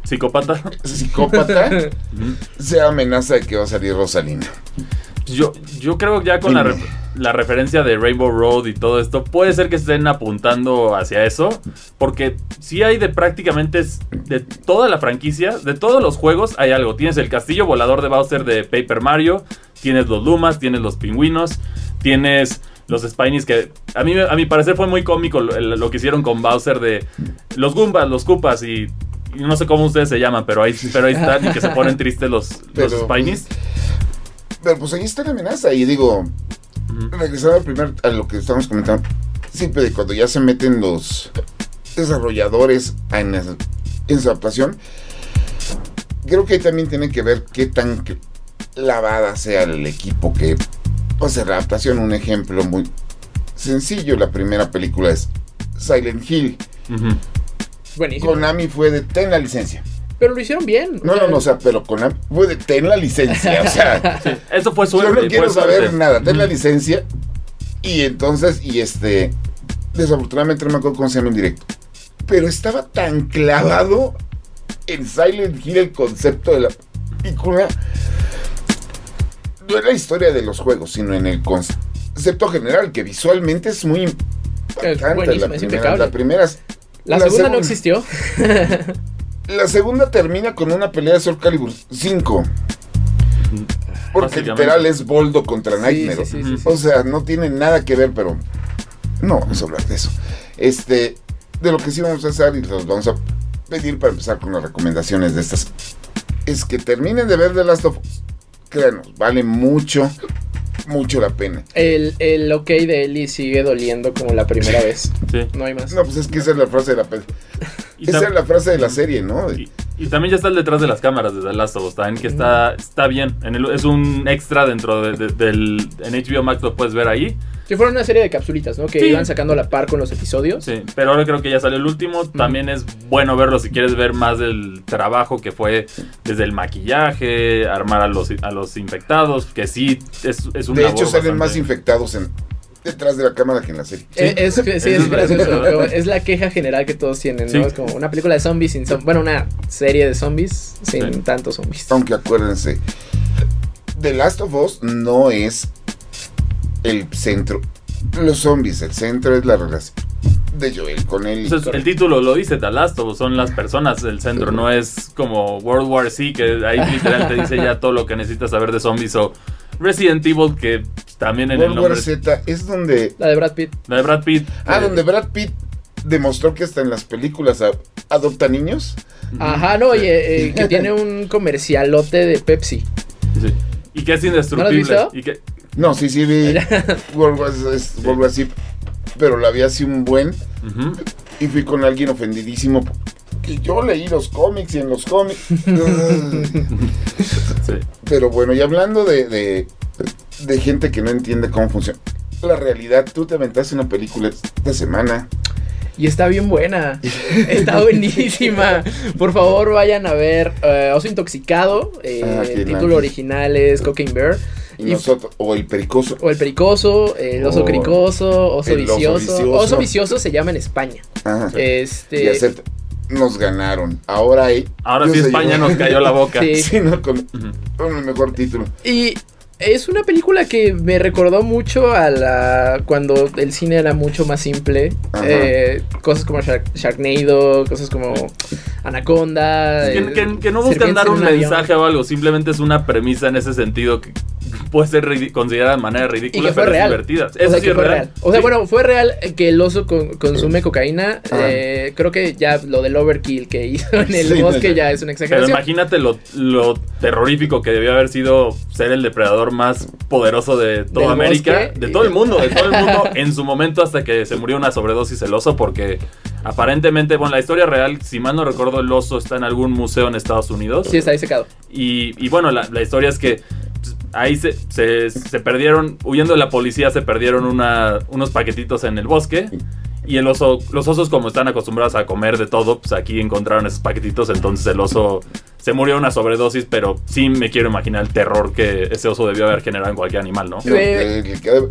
Psicópata. psicópata sea amenaza de que va a salir Rosalina. Yo, yo creo que ya con la, re- la referencia de Rainbow Road y todo esto, puede ser que estén apuntando hacia eso, porque si hay de prácticamente de toda la franquicia, de todos los juegos hay algo. Tienes el castillo volador de Bowser de Paper Mario, tienes los Lumas, tienes los pingüinos, tienes los Spinies que a mí a mi parecer fue muy cómico lo, que hicieron con Bowser de los Goombas, los Koopas y, y no sé cómo ustedes se llaman, pero ahí, pero ahí están y que se ponen tristes los, los Pero- Spinies. Pero pues ahí está la amenaza y digo, regresando al primer, a lo que estamos comentando, siempre de cuando ya se meten los desarrolladores en, en su adaptación, creo que ahí también tiene que ver qué tan lavada sea el equipo que hacer la adaptación. Un ejemplo muy sencillo, la primera película es Silent Hill. Ujú. Buenísimo. Konami fue de ten la licencia. Pero lo hicieron bien. No, no, no, o sea, pero Konami fue de ten la licencia, o sea... Sí, eso fue Yo suerte. no quiero saber suerte. nada, ten la Ujú. licencia. Y entonces, y este, desafortunadamente no me acuerdo cómo se llama en directo. Pero estaba tan clavado en Silent Hill el concepto de la película. No en la historia de los juegos, sino en el concepto general, que visualmente es muy impactante. buenísimo, la, es primera, impecable. la primera es- La, La segunda no existió. La segunda termina con una pelea de Soul Calibur 5. Porque literal es Boldo contra Sí, Nightmare. sí, sí, sí, sí. O sea, no tiene nada que ver, pero no vamos a hablar de eso. Este, de lo que sí vamos a hacer y los vamos a pedir para empezar con las recomendaciones de estas, es que terminen de ver The Last of Us. Créanos, vale mucho, mucho la pena. El, el ok de Ellie sigue doliendo como la primera vez. Sí. No hay más. No, pues es que esa es la frase de la Esa es la frase de la serie, ¿no? y- y también ya está el detrás de las cámaras de The Last of Us, también que está, está bien. En el- es un extra dentro de- de- del... En HBO Max lo puedes ver ahí. Que fueron una serie de capsulitas, ¿no? Que Sí. iban sacando a la par con los episodios. Sí, pero ahora creo que ya salió el último. También es bueno verlo si quieres ver más del trabajo que fue desde el maquillaje, armar a los, a los infectados, que sí es, es un De hecho, salen bastante- más infectados en, detrás de la cámara que en la serie. Eh, Es, sí, es, gracioso. la queja general que todos tienen, ¿no? Sí. Es como una película de zombies sin zombies. Bueno, una serie de zombies sin Sí. tantos zombies. Aunque acuérdense, The Last of Us no es el centro. Los zombies, el centro es la relación de Joel con él. Entonces, el título lo dice, The Last of Us, son las personas el centro, no es como World War Z, que ahí literal te dice ya todo lo que necesitas saber de zombies, o Resident Evil, que también en el World War nombre... Z es donde. La de Brad Pitt. La de Brad Pitt. Ah, eh, donde Brad Pitt demostró que hasta en las películas a- adopta niños. Ajá, no, oye, eh, que tiene un comercialote de Pepsi. sí. Y que es indestructible. visto? Y que, No, sí, sí vi World War Z, pero la vi así un buen y fui con alguien ofendidísimo. Que yo leí los cómics y en los cómics. Sí. Pero bueno, y hablando de, de, de gente que no entiende cómo funciona la realidad, tú te aventaste una película esta semana. Y está bien buena. Está buenísima. Por favor, vayan a ver eh, Oso Intoxicado. eh, Ah, qué el título original es Cocaine Bear. Y nosotros, o el pericoso. O el pericoso, el oso O cricoso, oso el oso vicioso. vicioso. Oso vicioso se llama en España. Ajá. Este. Y acepta, nos ganaron. Ahora ahí. Ahora sí España llevó- nos cayó la boca. Sí. Sí, no, con, Ujú. con el mejor título. Y es una película que me recordó mucho a la cuando el cine era mucho más simple. Eh, cosas como Shark- Sharknado, cosas como Anaconda. Que, eh, que- que no buscan dar un mensaje o algo, simplemente es una premisa en ese sentido que puede ser considerada de manera Y ridícula, que fue pero real. es divertida. O Eso sea, sí que es fue real. real. O sea, Sí. bueno, fue real que el oso con- consume cocaína. Eh, creo que ya lo del overkill que hizo en el Sí, bosque no, ya es una Pero exageración. imagínate lo, lo terrorífico que debió haber sido ser el depredador más poderoso de toda Del América, bosque. de todo el mundo, de todo el mundo en su momento hasta que se murió una sobredosis el oso porque Aparentemente, bueno, la historia real, si mal no recuerdo, el oso está en algún museo en Estados Unidos. Sí, está ahí secado. Y, y bueno, la, la historia es que ahí se, se- se perdieron, huyendo de la policía, se perdieron una- unos paquetitos en el bosque. Y el oso, los osos como están acostumbrados a comer de todo, pues aquí encontraron esos paquetitos, entonces el oso se murió de una sobredosis, pero sí me quiero imaginar el terror que ese oso debió haber generado en cualquier animal, ¿no? Lo que le queda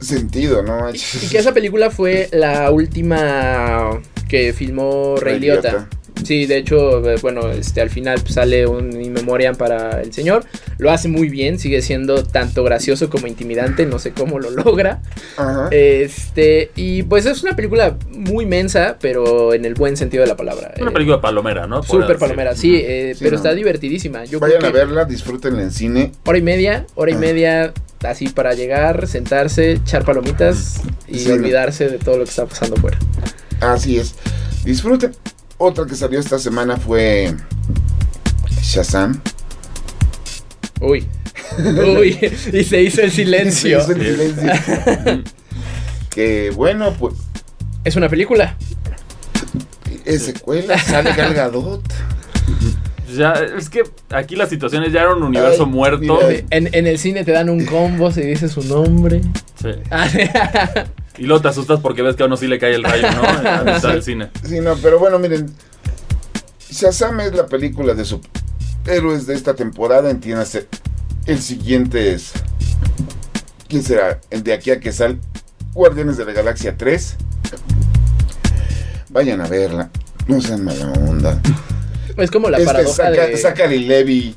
sentido, ¿no? Y que esa película fue la última que filmó Ray Ray Liotta. Liotta. Sí, de hecho, eh, bueno, este, al final sale un in memoriam para el señor. Lo hace muy bien, sigue siendo tanto gracioso como intimidante, no sé cómo lo logra. Ajá. Este, y pues es una película muy mensa, pero en el buen sentido de la palabra. Una Eh, película palomera, ¿no? Súper palomera, sí, eh, Sí, pero no. está divertidísima. Yo Vayan creo a verla, disfrútenla en cine. hora y media, hora y Ah. media, así para llegar, sentarse, echar palomitas y Sí, no. olvidarse de todo lo que está pasando fuera. Así es. Disfruten. Otra que salió esta semana fue Shazam. Uy. Uy, y se hizo el silencio. Sí, es el silencio. que bueno, pues Es una película. es secuela, sale Gal Gadot. Ya, es que aquí las situaciones ya era un universo Ay, muerto. En, en el cine te dan un combo si dices su nombre. Sí. Y luego te asustas porque ves que a uno sí le cae el rayo, ¿no? A del cine. Sí, no, pero bueno, miren. Shazam es la película de superhéroes de esta temporada, entiéndase. El siguiente es. ¿Quién será? El de aquí a que sal. Guardianes de la Galaxia 3. Vayan a verla. No sean mala onda. Es como la Este, paradoja saca, de. Zachary Levy.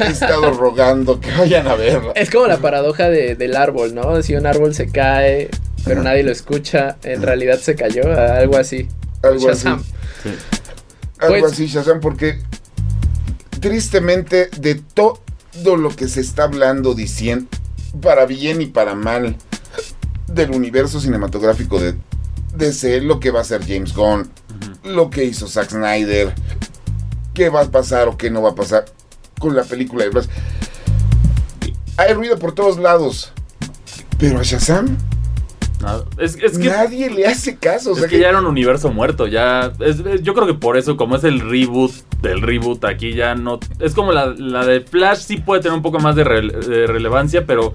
He estado rogando que vayan a verla. Es como la paradoja de- del árbol, ¿no? Si un árbol se cae, pero nadie lo escucha, en realidad se cayó, algo así. Algo así. Shazam. Sí. Algo Pues- así, Shazam, porque tristemente de todo lo que se está hablando, diciendo, para bien y para mal, del universo cinematográfico de DC, lo que va a hacer James Gunn, lo que hizo Zack Snyder, qué va a pasar o qué no va a pasar con la película de Flash. Hay ruido por todos lados, pero a Shazam Nada. Es, es que, nadie le hace caso. o es sea que ya era un universo muerto. Ya. es- es- yo creo que por eso, como es el reboot del reboot, aquí ya no. Es como la, la de Flash, sí puede tener un poco más de, rele- de relevancia, pero. o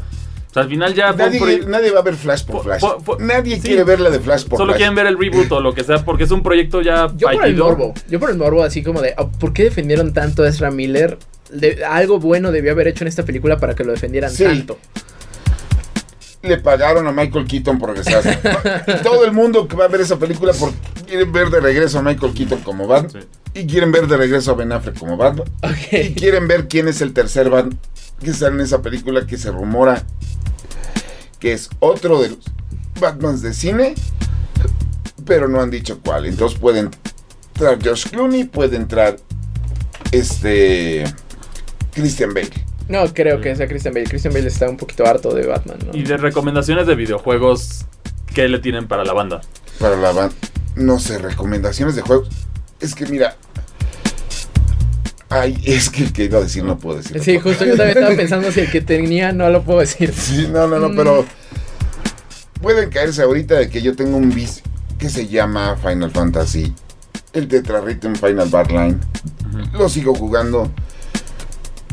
sea, al final ya. Nadie, va a ver Flash por Po- Flash. nadie sí. quiere ver la de Flash por Solo Flash. quieren ver el reboot o lo que sea, porque es un proyecto ya Yo por el morbo, yo por el morbo, así como de, oh, ¿por qué defendieron tanto a Ezra Miller? De- algo bueno debió haber hecho en esta película para que lo defendieran Sí. tanto. Le pagaron a Michael Keaton por regresarse. Y Todo el mundo que va a ver esa película por, quieren ver de regreso a Michael Keaton como Batman. Sí. Y quieren ver de regreso a Ben Affleck como Batman. Y quieren ver quién es el tercer Batman que sale en esa película que se rumora que es otro de los Batmans de cine. Pero no han dicho cuál. Entonces puede entrar Josh Clooney, puede entrar este Christian Bale. No creo que sea Christian Bale. Christian Bale está un poquito harto de Batman, ¿no? Y de recomendaciones de videojuegos, ¿qué le tienen para la banda? Para la banda. No sé, recomendaciones de juegos. Es que mira. Ay, es que el que iba a decir no puedo decir. Sí, justo yo también estaba pensando si el que tenía no lo puedo decir. Sí, no, no, no, Mm. pero. Pueden caerse ahorita de que yo tengo un vicio que se llama Final Fantasy. El Tetra Rhythm Final Bar Line. Lo sigo jugando.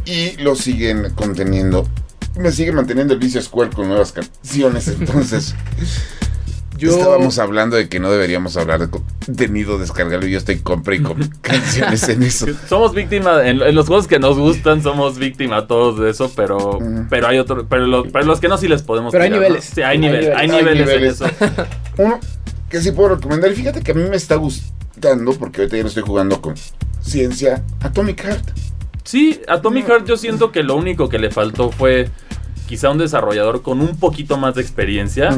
Y lo siguen conteniendo. Me sigue manteniendo el vicio Square con nuevas canciones. Entonces. Yo, Estábamos hablando de que no deberíamos hablar de contenido descargado y yo estoy compra y compra canciones en eso. Somos víctimas, en, en los juegos que nos gustan, somos víctimas todos de eso, pero, pero hay otro, pero, lo- pero los que no sí les podemos Pero hay ¿no? niveles. Sí, hay, Hay nivel- niveles. hay Hay niveles, niveles. en eso. Uno que sí puedo recomendar, y fíjate que a mí me está gustando, porque ahorita ya lo estoy jugando con ciencia, Atomic Heart. Sí, Atomic Heart yo siento que lo único que le faltó fue quizá un desarrollador con un poquito más de experiencia.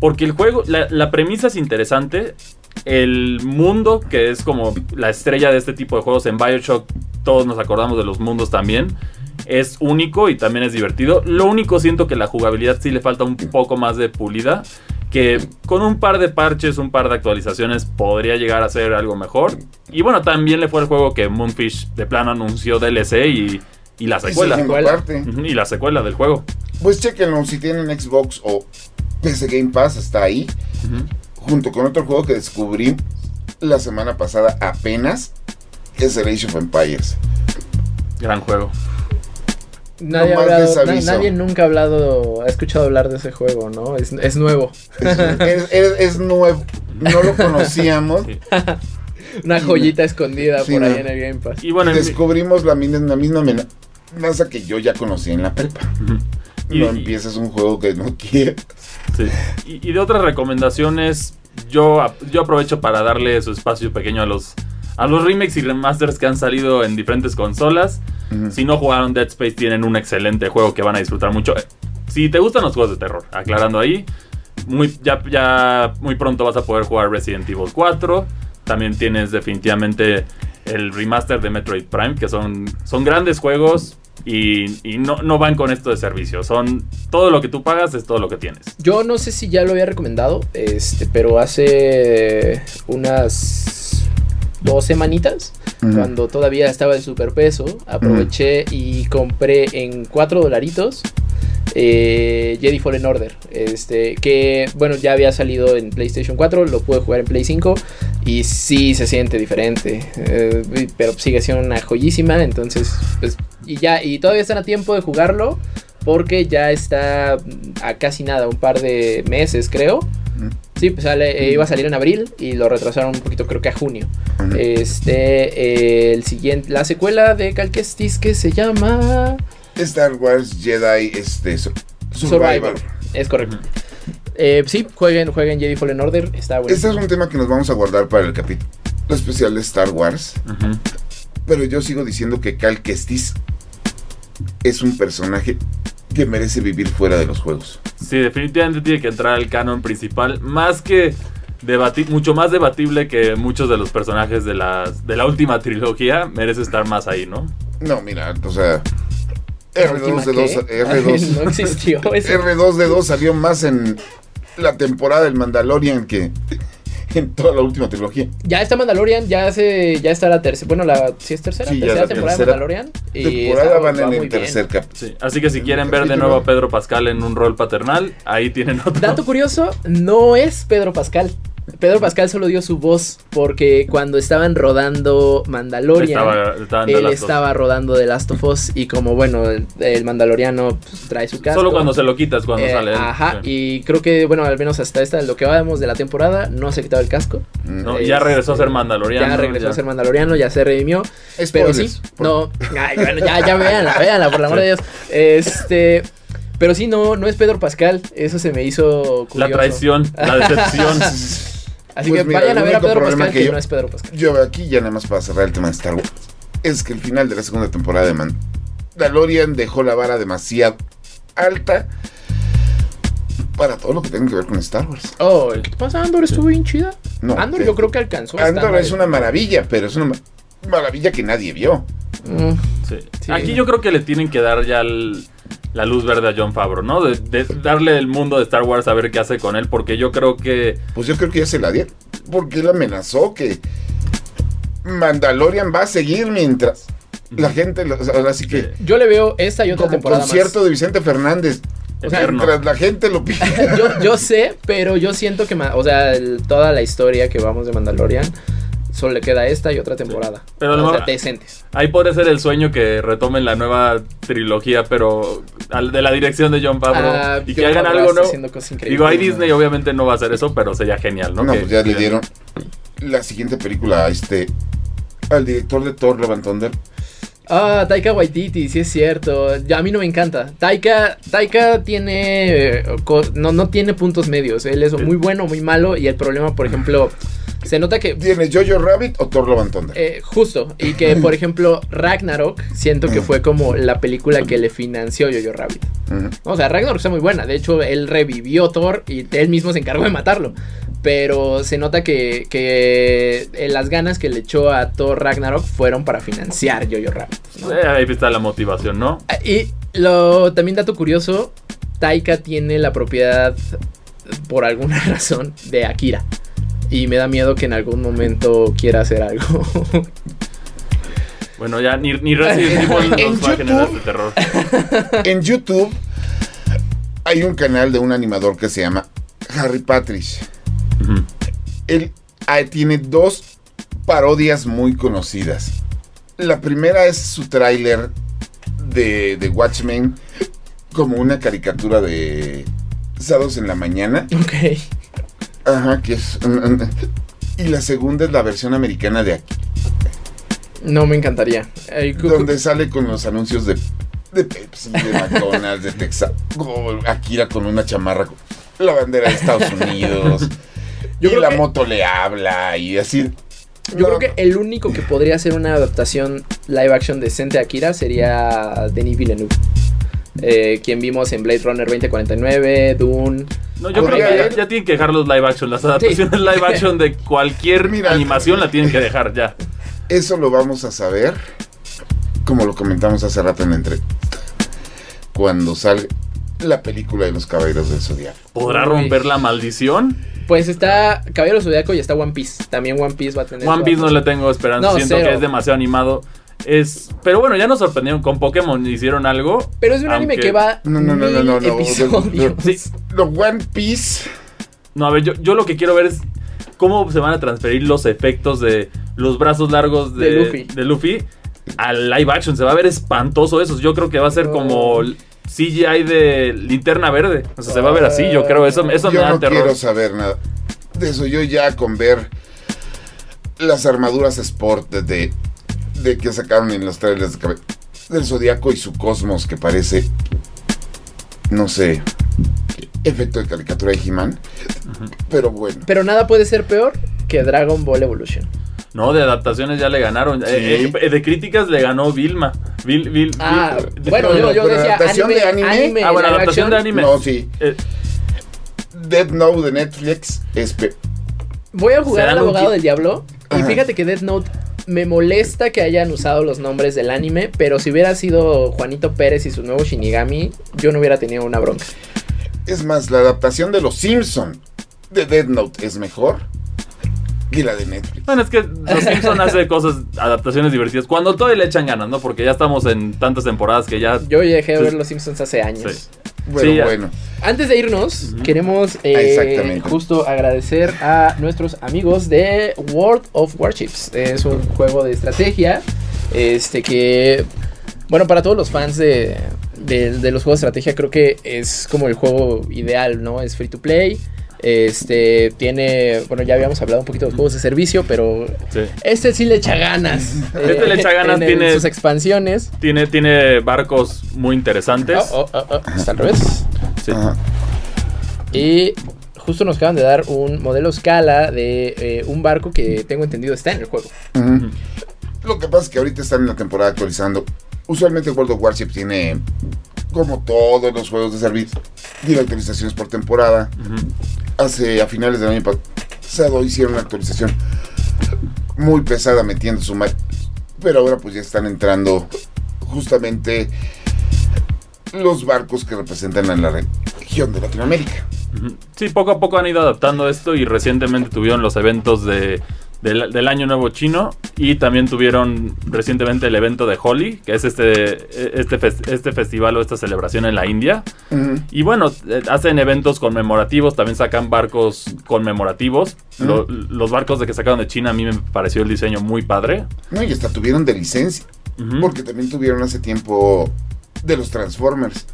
Porque el juego, la, la premisa es interesante. El mundo, que es como la estrella de este tipo de juegos en Bioshock, todos nos acordamos de los mundos también. Es único y también es divertido. Lo único siento que la jugabilidad sí le falta un poco más de pulida. Que con un par de parches, un par de actualizaciones podría llegar a ser algo mejor. Y bueno, también le fue el juego que Moonfish de plano anunció DLC y, y la secuela. Y la secuela del juego. Pues chequenlo, si tienen Xbox o PC Game Pass, está ahí. Ujú. Junto con otro juego que descubrí la semana pasada apenas es el Age of Empires. Gran juego. Nadie, No ha más hablado- les na- aviso. nadie nunca ha hablado, ha escuchado hablar de ese juego, ¿no? Es, es nuevo. es, es- es nuevo. No lo conocíamos. Sí. Una joyita escondida Sí, por no. ahí en el Game Pass. Y bueno, y en- descubrimos la, la misma amenaza que yo ya conocía en la prepa. Y- No empieces un juego que no quieres. Sí. Y, y de otras recomendaciones, yo, yo aprovecho para darle su espacio pequeño a los, a los remakes y remasters que han salido en diferentes consolas. Si no jugaron Dead Space, tienen un excelente juego que van a disfrutar mucho. Si te gustan los juegos de terror, aclarando ahí, muy, ya, ya muy pronto vas a poder jugar Resident Evil 4. También tienes definitivamente el remaster de Metroid Prime, que son, son grandes juegos y, y no, no van con esto de servicio. Son todo lo que tú pagas es todo lo que tienes. Yo no sé si ya lo había recomendado, este, pero hace unas dos semanitas, cuando todavía estaba de superpeso, aproveché y compré en 4 dolaritos eh, Jedi Fallen Order. Este, que bueno, ya había salido en PlayStation 4, lo pude jugar en Play 5 y sí se siente diferente, eh, pero sigue siendo una joyísima, entonces pues y ya y todavía están a tiempo de jugarlo porque ya está mm, a casi nada, un par de meses creo. Sí, pues sale, eh, iba a salir en abril y lo retrasaron un poquito, creo que a junio. Este, eh, el siguiente, la secuela de Cal Kestis que se llama Star Wars Jedi este, Su- Survivor. Survivor. Es correcto. Eh, sí, jueguen, jueguen Jedi Fallen Order, está bueno. Este es un tema que nos vamos a guardar para el capítulo especial de Star Wars. Pero yo sigo diciendo que Cal Kestis es un personaje que merece vivir fuera de los juegos. Sí, definitivamente tiene que entrar al canon principal. Más que debati mucho más debatible que muchos de los personajes de, las, de la última trilogía. Merece estar más ahí, ¿no? No, mira, o sea, ¿La última R2D2, qué? R2, no existió eso. R2D2 salió más en la temporada del Mandalorian que en toda la última trilogía. Ya está Mandalorian, ya se, ya está la tercera, bueno, la si es tercera, Sí, ya tercera la temporada tercera de Mandalorian. y temporada está- van va en muy el bien. tercer capítulo. Sí. Así que si En quieren ver de nuevo a Pedro Pascal en un rol paternal, ahí tienen otro. Dato curioso, no es Pedro Pascal. Pedro Pascal solo dio su voz porque cuando estaban rodando Mandalorian, Estaba, él estaba rodando The Last of Us y como bueno, el, Mandaloriano pues, trae su casco. Solo cuando se lo quitas, cuando Eh, sale él. Ajá, Sí. y creo que, bueno, al menos hasta esta, lo que vamos de la temporada, no se ha quitado el casco. No, Este, ya regresó a ser mandaloriano. ya regresó ya. a ser mandaloriano, ya se redimió. Pero sí, Spoilers, por- no, ay, bueno, ya, ya véanla, véanla, por el amor de Dios. Este, pero sí, no, no es Pedro Pascal, eso se me hizo curioso. La traición, la decepción. Así Pues que mira, vayan a ver a Pedro Pascal, que que, yo- no es Pedro Pascal. Yo aquí ya nada más para cerrar el tema de Star Wars. Es que el final de la segunda temporada de Mandalorian dejó la vara demasiado alta para todo lo que tenga que ver con Star Wars. Oh, ¿qué pasa, Andor? ¿Estuvo bien chida? No, Andor que- yo creo que alcanzó. Andor es una maravilla, pero es una ma- maravilla que nadie vio. Mm, Sí. Sí. Aquí yo creo que le tienen que dar ya el- la luz verde a John Favreau, ¿no? De, de darle el mundo de Star Wars a ver qué hace con él, porque yo creo que Pues yo creo que ya se la dieron. Porque él amenazó que Mandalorian va a seguir mientras la gente, lo- ahora sí que Yo le veo esta y otra como temporada concierto de Vicente Fernández. O sea, Eterno. Mientras la gente lo pide. Yo, yo sé, pero yo siento que, o sea, el- toda la historia que vamos de Mandalorian, solo le queda esta y otra temporada. Pero o no- sea, decentes. ahí puede ser el sueño que retomen la nueva trilogía, pero al- de la dirección de John Favreau Ah, y que hagan Favreau algo nuevo. Digo, ahí Disney obviamente no va a hacer eso, pero sería genial, ¿no? No, Que- pues ya le dieron la siguiente película a este al director de Thor Love and Thunder. Ah, Taika Waititi, sí es cierto. Ya, a mí no me encanta. Taika, Taika tiene. eh, co- no, no tiene puntos medios. Él es muy bueno, muy malo. Y el problema, por ejemplo, se nota que. ¿Tiene Jojo Rabbit o Thor Love and Thunder? eh, justo. Y que, por ejemplo, Ragnarok, siento que fue como la película que le financió Jojo Rabbit. O sea, Ragnarok está muy buena. De hecho, él revivió Thor y él mismo se encargó de matarlo. Pero se nota que, que eh, las ganas que le echó a Thor Ragnarok fueron para financiar Jojo Rabbit. ¿no? Eh, ahí está la motivación, ¿no? Ah, Y lo también dato curioso, Taika tiene la propiedad por alguna razón de Akira. Y me da miedo que en algún momento quiera hacer algo. Bueno, ya ni, ni Resident Evil En va a generar YouTube. este terror. En YouTube hay un canal de un animador que se llama Harry Patrick. Él ah, tiene dos parodias muy conocidas. La primera es su tráiler de, de Watchmen como una caricatura de sábados en la mañana. Ok. Ajá, que es... Y la segunda es la versión americana de aquí, No me encantaría. Donde sale con los anuncios de, de Pepsi, de McDonald's, de Texas. Akira con una chamarra con la bandera de Estados Unidos. Yo y creo la que- moto le habla y así. Yo No, creo que el único que podría hacer una adaptación live action decente de Akira sería Denis Villeneuve. Eh, quien vimos en Blade Runner 2049, Dune. No, yo creo que ya, tienen que dejar los live action. Las adaptaciones live action de cualquier Mira. animación la tienen que dejar ya. Eso lo vamos a saber, como lo comentamos hace rato en la entrevista, cuando salga la película de los Caballeros del Zodiaco. ¿Podrá Uy. romper la maldición? Pues está Caballero Zodiaco y está One Piece. También One Piece va a tener. One Piece no le tengo esperanza. No, Siento cero. que es demasiado animado. Es, pero bueno, ya nos sorprendieron. Con Pokémon hicieron algo. Pero es un anime que va. No, no, no, no, no, no, episodios. Sí. Lo One Piece, No, a ver, yo, yo lo que quiero ver es cómo se van a transferir los efectos de los brazos largos de, De Luffy. de Luffy al live action. Se va a ver espantoso eso. Yo creo que va a ser como CGI de linterna verde. O sea, se va a ver así. Yo creo eso, eso me yo da no terror. quiero saber nada de eso. Yo ya con ver las armaduras Sport de, de, que sacaron en los trailers de del Zodiaco y su cosmos que parece, no sé, efecto de caricatura de He-Man. Pero bueno. Pero nada puede ser peor que Dragon Ball Evolution. No, de adaptaciones ya le ganaron. Sí. Eh, eh, de críticas le ganó Vilma. Vil, Vil- Ah, Vil- bueno, yo, decía adaptación anime, de anime. anime Ah, bueno, adaptación de anime. No, sí. Eh, Death Note de Netflix es pe- Voy a jugar al abogado del diablo. Y Ajá. fíjate que Death Note me molesta que hayan usado los nombres del anime. Pero si hubiera sido Juanito Pérez y su nuevo Shinigami, yo no hubiera tenido una bronca. Es más, la adaptación de Los Simpson de Death Note es mejor que la de Netflix. Bueno, es que Los Simpson hace cosas, adaptaciones divertidas. Cuando todavía le echan ganas, ¿no? Porque ya estamos en tantas temporadas que ya. Yo dejé de ver Los Simpsons hace años. Sí. Bueno, Sí, bueno. Antes de irnos, queremos eh, Ah, Exactamente. justo agradecer a nuestros amigos de World of Warships. Es un juego de estrategia. Este que. Bueno, para todos los fans de, de- de los juegos de estrategia, creo que es como el juego ideal, ¿no? Es free to play. Este tiene. Bueno, ya habíamos hablado un poquito de los juegos de servicio, pero Sí. este sí le echa ganas. Este le echa ganas, el- tiene- sus expansiones. Tiene, tiene barcos muy interesantes. Oh, oh, oh, oh, está al revés. Sí. Ajá. Y justo nos acaban de dar un modelo escala de eh, un barco que tengo entendido está en el juego. Lo que pasa es que ahorita están en la temporada actualizando. Usualmente World of Warships tiene, como todos los juegos de servicio, tiene actualizaciones por temporada. Hace, a finales del año pasado, hicieron una actualización muy pesada metiendo su ma- Pero ahora pues ya están entrando justamente los barcos que representan a la región de Latinoamérica. Sí, poco a poco han ido adaptando esto y recientemente tuvieron los eventos de, del, del Año Nuevo Chino y también tuvieron recientemente el evento de Holi, que es este, este, este festival o esta celebración en la India. Y bueno, eh, hacen eventos conmemorativos, también sacan barcos conmemorativos. Lo- los barcos de que sacaron de China a mí me pareció el diseño muy padre. No, y hasta tuvieron de licencia. Porque también tuvieron hace tiempo de los Transformers.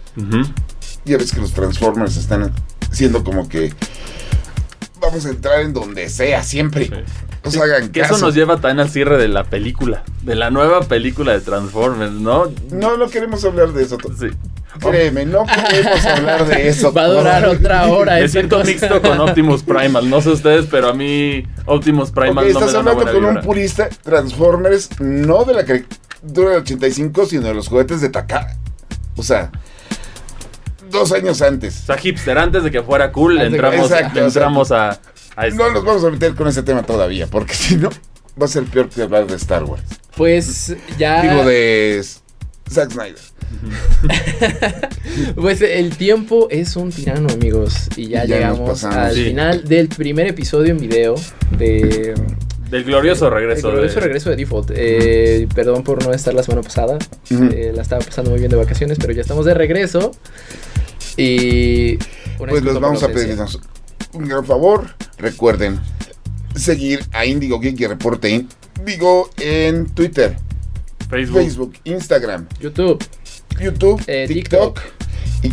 Ya ves que los Transformers están siendo como que vamos a entrar en donde sea siempre. Sí. Hagan Que caso. eso nos lleva también al cierre de la película, de la nueva película de Transformers, ¿no? No, no queremos hablar de eso. Sí. Créeme, no queremos hablar de eso. Va a durar otra hora. Me siento cosa. mixto con Optimus Primal. No sé ustedes, pero a mí Optimus Primal Ok, no me da una hablando buena con un vibra. purista Transformers, no de la caricatura del 85, sino de los juguetes de Takara. O sea, dos años antes. O sea, hipster, antes de que fuera cool, entramos, Exacto, entramos a, a esto. No nos vamos a meter con ese tema todavía, porque si no, va a ser peor que hablar de Star Wars. Pues ya. Digo, de Zack Snyder. Pues el tiempo es un tirano, amigos. Y ya, Y ya nos llegamos al Sí. final del primer episodio en video de. Del glorioso regreso. El glorioso de- regreso de Default. Eh, perdón por no estar la semana pasada. Eh, la estaba pasando muy bien de vacaciones, pero ya estamos de regreso. Y. Pues por vamos a ausencia. Un gran favor. Recuerden seguir a Indigo Geek y Reporte In Digo en Twitter, Facebook. Facebook, Instagram, YouTube. YouTube, Eh, TikTok. Y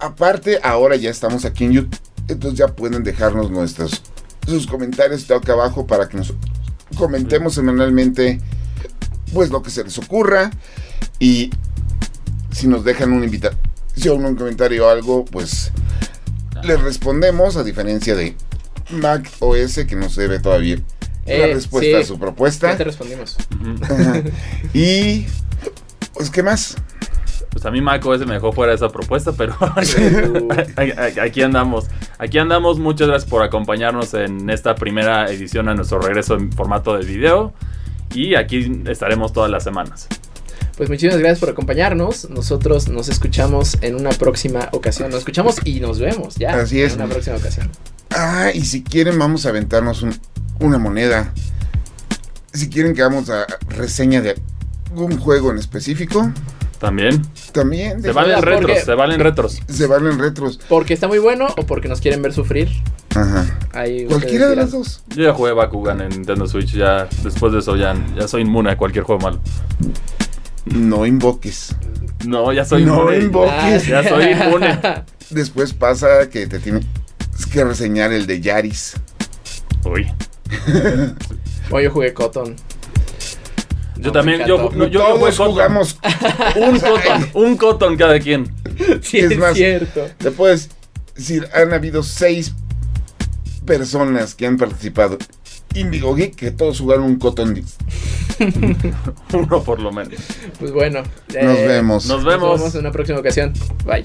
aparte, ahora ya estamos aquí en YouTube. Entonces ya pueden dejarnos nuestros sus comentarios acá abajo para que nos comentemos semanalmente pues lo que se les ocurra. Y si nos dejan una invitación, un comentario o algo, pues les respondemos a diferencia de Mac OS que nos debe todavía la Eh, respuesta sí. a su propuesta. Ya te respondimos. Y pues qué más. Pues a mí macOS me dejó fuera de esa propuesta, pero aquí andamos. Aquí andamos. Muchas gracias por acompañarnos en esta primera edición a nuestro regreso en formato de video. Y aquí estaremos todas las semanas. Pues muchísimas gracias por acompañarnos. Nosotros nos escuchamos en una próxima ocasión. Nos escuchamos y nos vemos ya. Así es. En una próxima ocasión. Ah, y si quieren vamos a aventarnos un- una moneda. Si quieren que hagamos a reseña de algún juego en específico, También. también Se valen retros, se valen retros. se valen retros. Porque está muy bueno o porque nos quieren ver sufrir. Ajá. Ahí Cualquiera de las dos. Yo ya jugué Bakugan en Nintendo Switch. Ya después de eso ya, ya soy inmune a cualquier juego malo. No invoques. No, ya soy No inmune. invoques. Ya soy inmune. Después pasa que te tienes que reseñar el de Yaris. Uy. Bueno, yo jugué Cotton. Yo No, también, yo, encantó. no, yo, yo jugué Todos Cotton. jugamos. Un cotton, un cotton cada quien. Sí, Es es, más, cierto. Te puedes decir, han habido seis personas que han participado. Indigo Geek, que todos jugaron un Cotton Disc. Uno por lo menos. Pues bueno. Nos eh, vemos. Nos Nos vemos. vemos en una próxima ocasión. Bye.